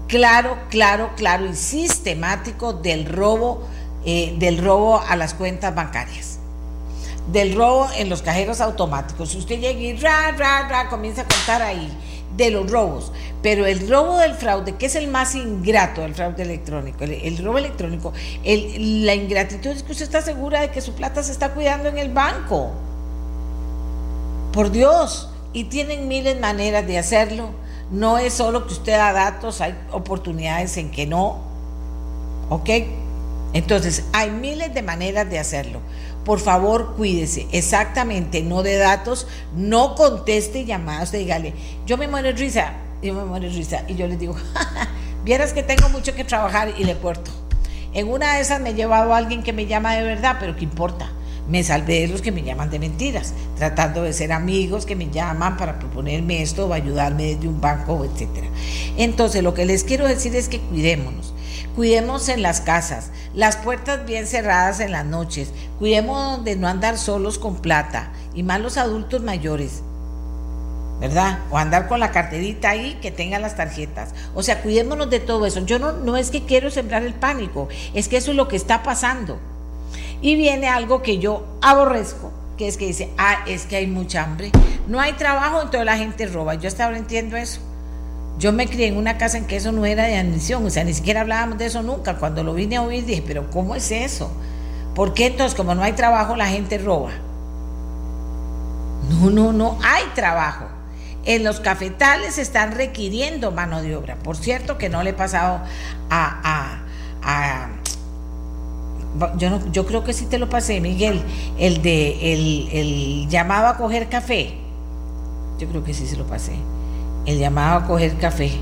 claro, claro, claro y sistemático del robo, eh, del robo a las cuentas bancarias del robo en los cajeros automáticos. Usted llega y ra, ra, ra, comienza a contar ahí de los robos, pero el robo del fraude, que es el más ingrato del fraude electrónico, el, robo electrónico, la ingratitud es que usted está segura de que su plata se está cuidando en el banco. Por Dios, y tienen miles de maneras de hacerlo. No es solo que usted da datos, hay oportunidades en que no. ¿Ok? Entonces, hay miles de maneras de hacerlo por favor cuídese, exactamente, no de datos, no conteste llamadas, dígale, yo me muero risa, yo me muero risa, y yo les digo, vieras que tengo mucho que trabajar y le puerto. En una de esas me he llevado a alguien que me llama de verdad, pero ¿qué importa? Me salvé de los que me llaman de mentiras, tratando de ser amigos que me llaman para proponerme esto o ayudarme desde un banco, etc. Entonces, lo que les quiero decir es que cuidémonos Cuidemos en las casas, las puertas bien cerradas en las noches. Cuidemos de no andar solos con plata y más los adultos mayores. ¿verdad? O andar con la carterita ahí que tenga las tarjetas. O sea, cuidémonos de todo eso. Yo no, no es que quiero sembrar el pánico, es que eso es lo que está pasando. Y viene algo que yo aborrezco, que es que dice, ah, es que hay mucha hambre, no hay trabajo, entonces la gente roba. Yo hasta ahora entiendo eso. Yo me crié en una casa en que eso no era de admisión, o sea, ni siquiera hablábamos de eso nunca. Cuando lo vine a oír dije, pero ¿cómo es eso? ¿Por qué entonces, como no hay trabajo, la gente roba? No, no, no, hay trabajo. En los cafetales están requiriendo mano de obra. Por cierto que no le he pasado a, a, yo, no, yo creo que sí te lo pasé, Miguel, el de el, el llamado a coger café. Yo creo que sí se lo pasé el llamado a coger café.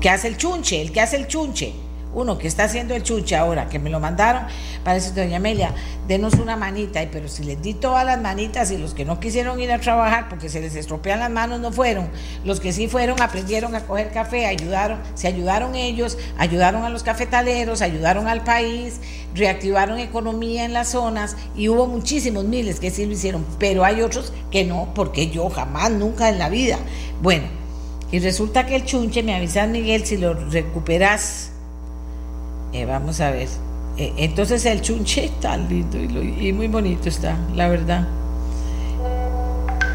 ¿Qué hace el chunche? El que hace el chunche. Uno que está haciendo el chunche ahora, que me lo mandaron, parece, doña Amelia, denos una manita, y pero si les di todas las manitas y los que no quisieron ir a trabajar porque se les estropean las manos no fueron, los que sí fueron aprendieron a coger café, ayudaron, se ayudaron ellos, ayudaron a los cafetaleros, ayudaron al país, reactivaron economía en las zonas y hubo muchísimos miles que sí lo hicieron, pero hay otros que no, porque yo jamás, nunca en la vida. Bueno, y resulta que el chunche, me avisa Miguel, si lo recuperas, eh, vamos a ver. Eh, entonces el chunche está lindo y, muy bonito está, la verdad.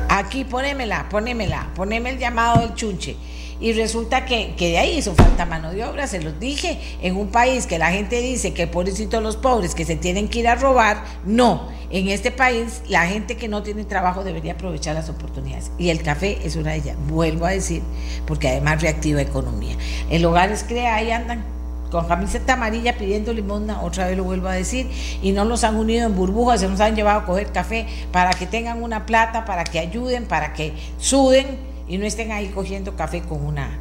Aquí ponémela, ponémela, poneme el llamado del chunche. Y resulta que, que de ahí hizo falta mano de obra, se los dije, en un país que la gente dice que pobrecito los pobres, que se tienen que ir a robar, no, en este país la gente que no tiene trabajo debería aprovechar las oportunidades. Y el café es una de ellas, vuelvo a decir, porque además reactiva economía. En lugares que ahí andan con camiseta amarilla pidiendo limosna, otra vez lo vuelvo a decir, y no los han unido en burbujas, se nos han llevado a coger café para que tengan una plata, para que ayuden, para que suden y no estén ahí cogiendo café con una,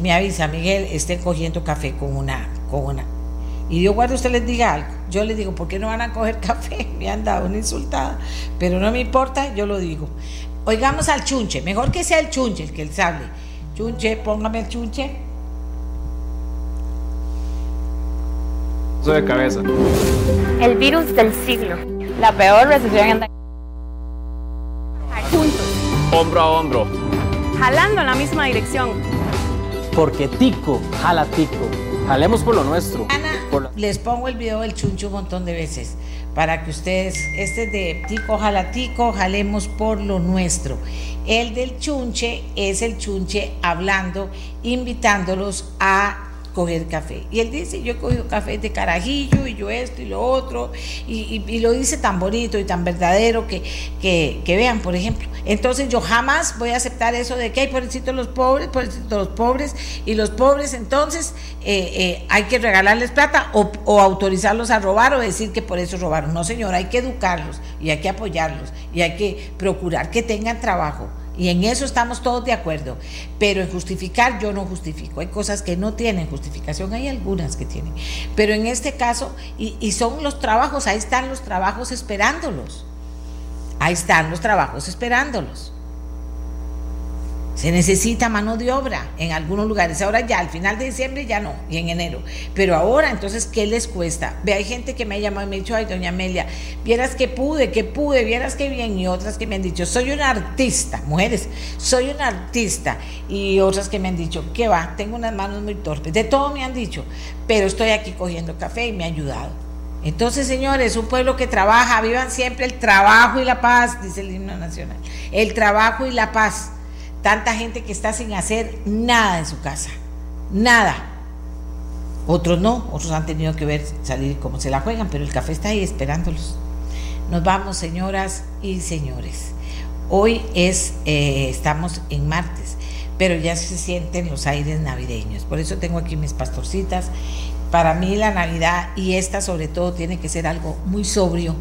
me avisa Miguel, estén cogiendo café con una, con una. Y yo cuando usted les diga algo, yo les digo, ¿por qué no van a coger café? Me han dado una insultada, pero no me importa, yo lo digo. Oigamos al chunche, mejor que sea el chunche el que el sable. Chunche, póngame el chunche. De cabeza. El virus del siglo. La peor recesión en... Juntos. Hombro a hombro. Jalando en la misma dirección. Porque Tico jala Tico. Jalemos por lo nuestro. Ana, les pongo el video del chuncho un montón de veces para que ustedes, este es de Tico jala Tico, jalemos por lo nuestro. El del chunche es el chunche hablando, invitándolos a coger café. Y él dice, yo he cogido café de carajillo y yo esto y lo otro, y, lo dice tan bonito y tan verdadero que, que, vean, por ejemplo. Entonces yo jamás voy a aceptar eso de que hay pobrecitos los pobres, pobrecitos los pobres, y los pobres entonces eh, eh, hay que regalarles plata o, o autorizarlos a robar o decir que por eso robaron. No, señor, hay que educarlos y hay que apoyarlos y hay que procurar que tengan trabajo. Y en eso estamos todos de acuerdo. Pero en justificar yo no justifico. Hay cosas que no tienen justificación, hay algunas que tienen. Pero en este caso, y, son los trabajos, ahí están los trabajos esperándolos. Ahí están los trabajos esperándolos. Se necesita mano de obra en algunos lugares. Ahora ya, al final de diciembre ya no, y en enero. Pero ahora, entonces, ¿qué les cuesta? Ve, hay gente que me ha llamado y me ha dicho, ay, doña Amelia, vieras que pude, que pude, vieras que bien. Y otras que me han dicho, soy una artista, mujeres, soy una artista. Y otras que me han dicho, ¿qué va? Tengo unas manos muy torpes. De todo me han dicho, pero estoy aquí cogiendo café y me ha ayudado. Entonces, señores, un pueblo que trabaja, vivan siempre el trabajo y la paz, dice el himno nacional. El trabajo y la paz Tanta gente que está sin hacer nada en su casa. Nada. Otros no, otros han tenido que ver salir como se la juegan, pero el café está ahí esperándolos. Nos vamos, señoras y señores. Hoy es, eh, estamos en martes, pero ya se sienten los aires navideños. Por eso tengo aquí mis pastorcitas. Para mí la Navidad y esta sobre todo tiene que ser algo muy sobrio,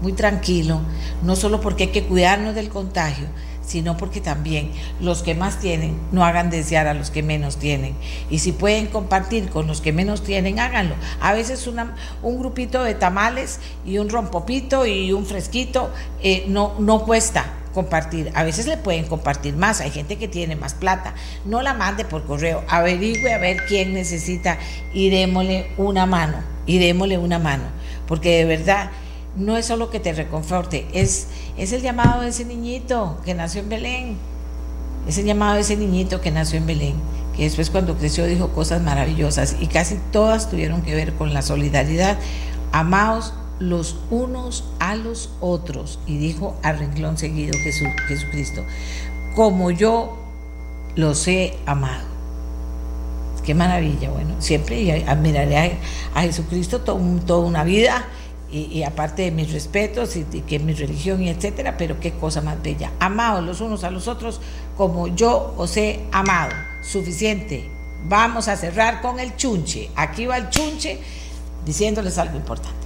muy tranquilo, no solo porque hay que cuidarnos del contagio, sino porque también los que más tienen no hagan desear a los que menos tienen. Y si pueden compartir con los que menos tienen, háganlo. A veces un grupito de tamales y un rompopito y un fresquito eh, no, no cuesta compartir. A veces le pueden compartir más. Hay gente que tiene más plata. No la mande por correo. Averigüe a ver quién necesita y démosle una mano. Y démosle una mano. Porque de verdad no es solo que te reconforte, es, es el llamado de ese niñito que nació en Belén. Es el llamado de ese niñito que nació en Belén, que después cuando creció dijo cosas maravillosas y casi todas tuvieron que ver con la solidaridad. Amaos los unos a los otros. Y dijo a renglón seguido Jesús, Jesucristo, como yo los he amado. Qué maravilla, bueno, siempre admiraré a, Jesucristo toda una vida y, aparte de mis respetos y, que mi religión y etcétera, pero qué cosa más bella. Amados los unos a los otros como yo os he amado. Suficiente. Vamos a cerrar con el chunche. Aquí va el chunche diciéndoles algo importante.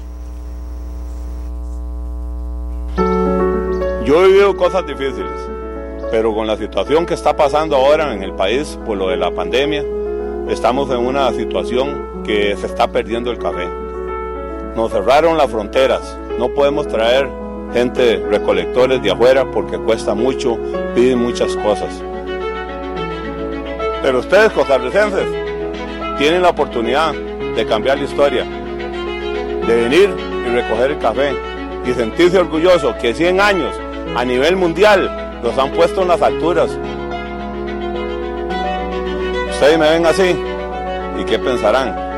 Yo he vivido cosas difíciles, pero con la situación que está pasando ahora en el país por lo de la pandemia, estamos en una situación que se está perdiendo el café nos cerraron las fronteras. No podemos traer gente, recolectores de afuera porque cuesta mucho, piden muchas cosas. Pero ustedes, costarricenses, tienen la oportunidad de cambiar la historia, de venir y recoger el café y sentirse orgullosos que 100 años a nivel mundial los han puesto en las alturas. Ustedes me ven así y qué pensarán.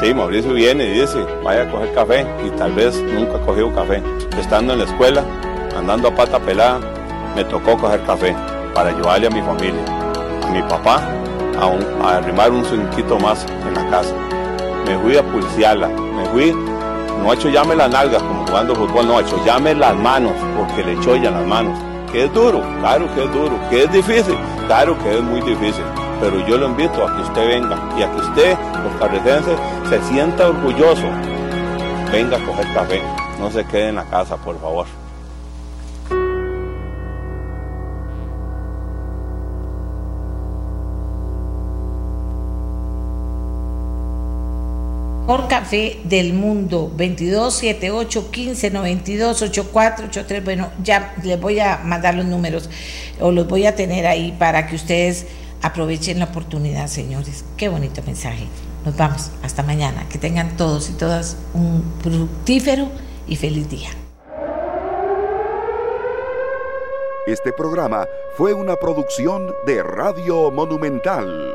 Sí, Mauricio viene y dice, vaya a coger café y tal vez nunca ha cogido café. Estando en la escuela, andando a pata pelada, me tocó coger café para ayudarle a mi familia. mi papá a, a arrimar un cinquito más en la casa. Me fui a pulsearla, me fui, no hecho llame las nalgas como jugando fútbol, no hecho llame las manos, porque le echó ya las manos. Que es duro, claro que es duro, que es difícil, claro que es muy difícil. Pero yo lo invito a que usted venga y a que usted, los carretenses, se sienta orgulloso. Venga a coger café, no se quede en la casa, por favor. Mejor café del mundo, 22 78 15 92 84 83. Bueno, ya les voy a mandar los números o los voy a tener ahí para que ustedes aprovechen la oportunidad, señores. Qué bonito mensaje. Nos vamos. Hasta mañana. Que tengan todos y todas un fructífero y feliz día. Este programa fue una producción de Radio Monumental.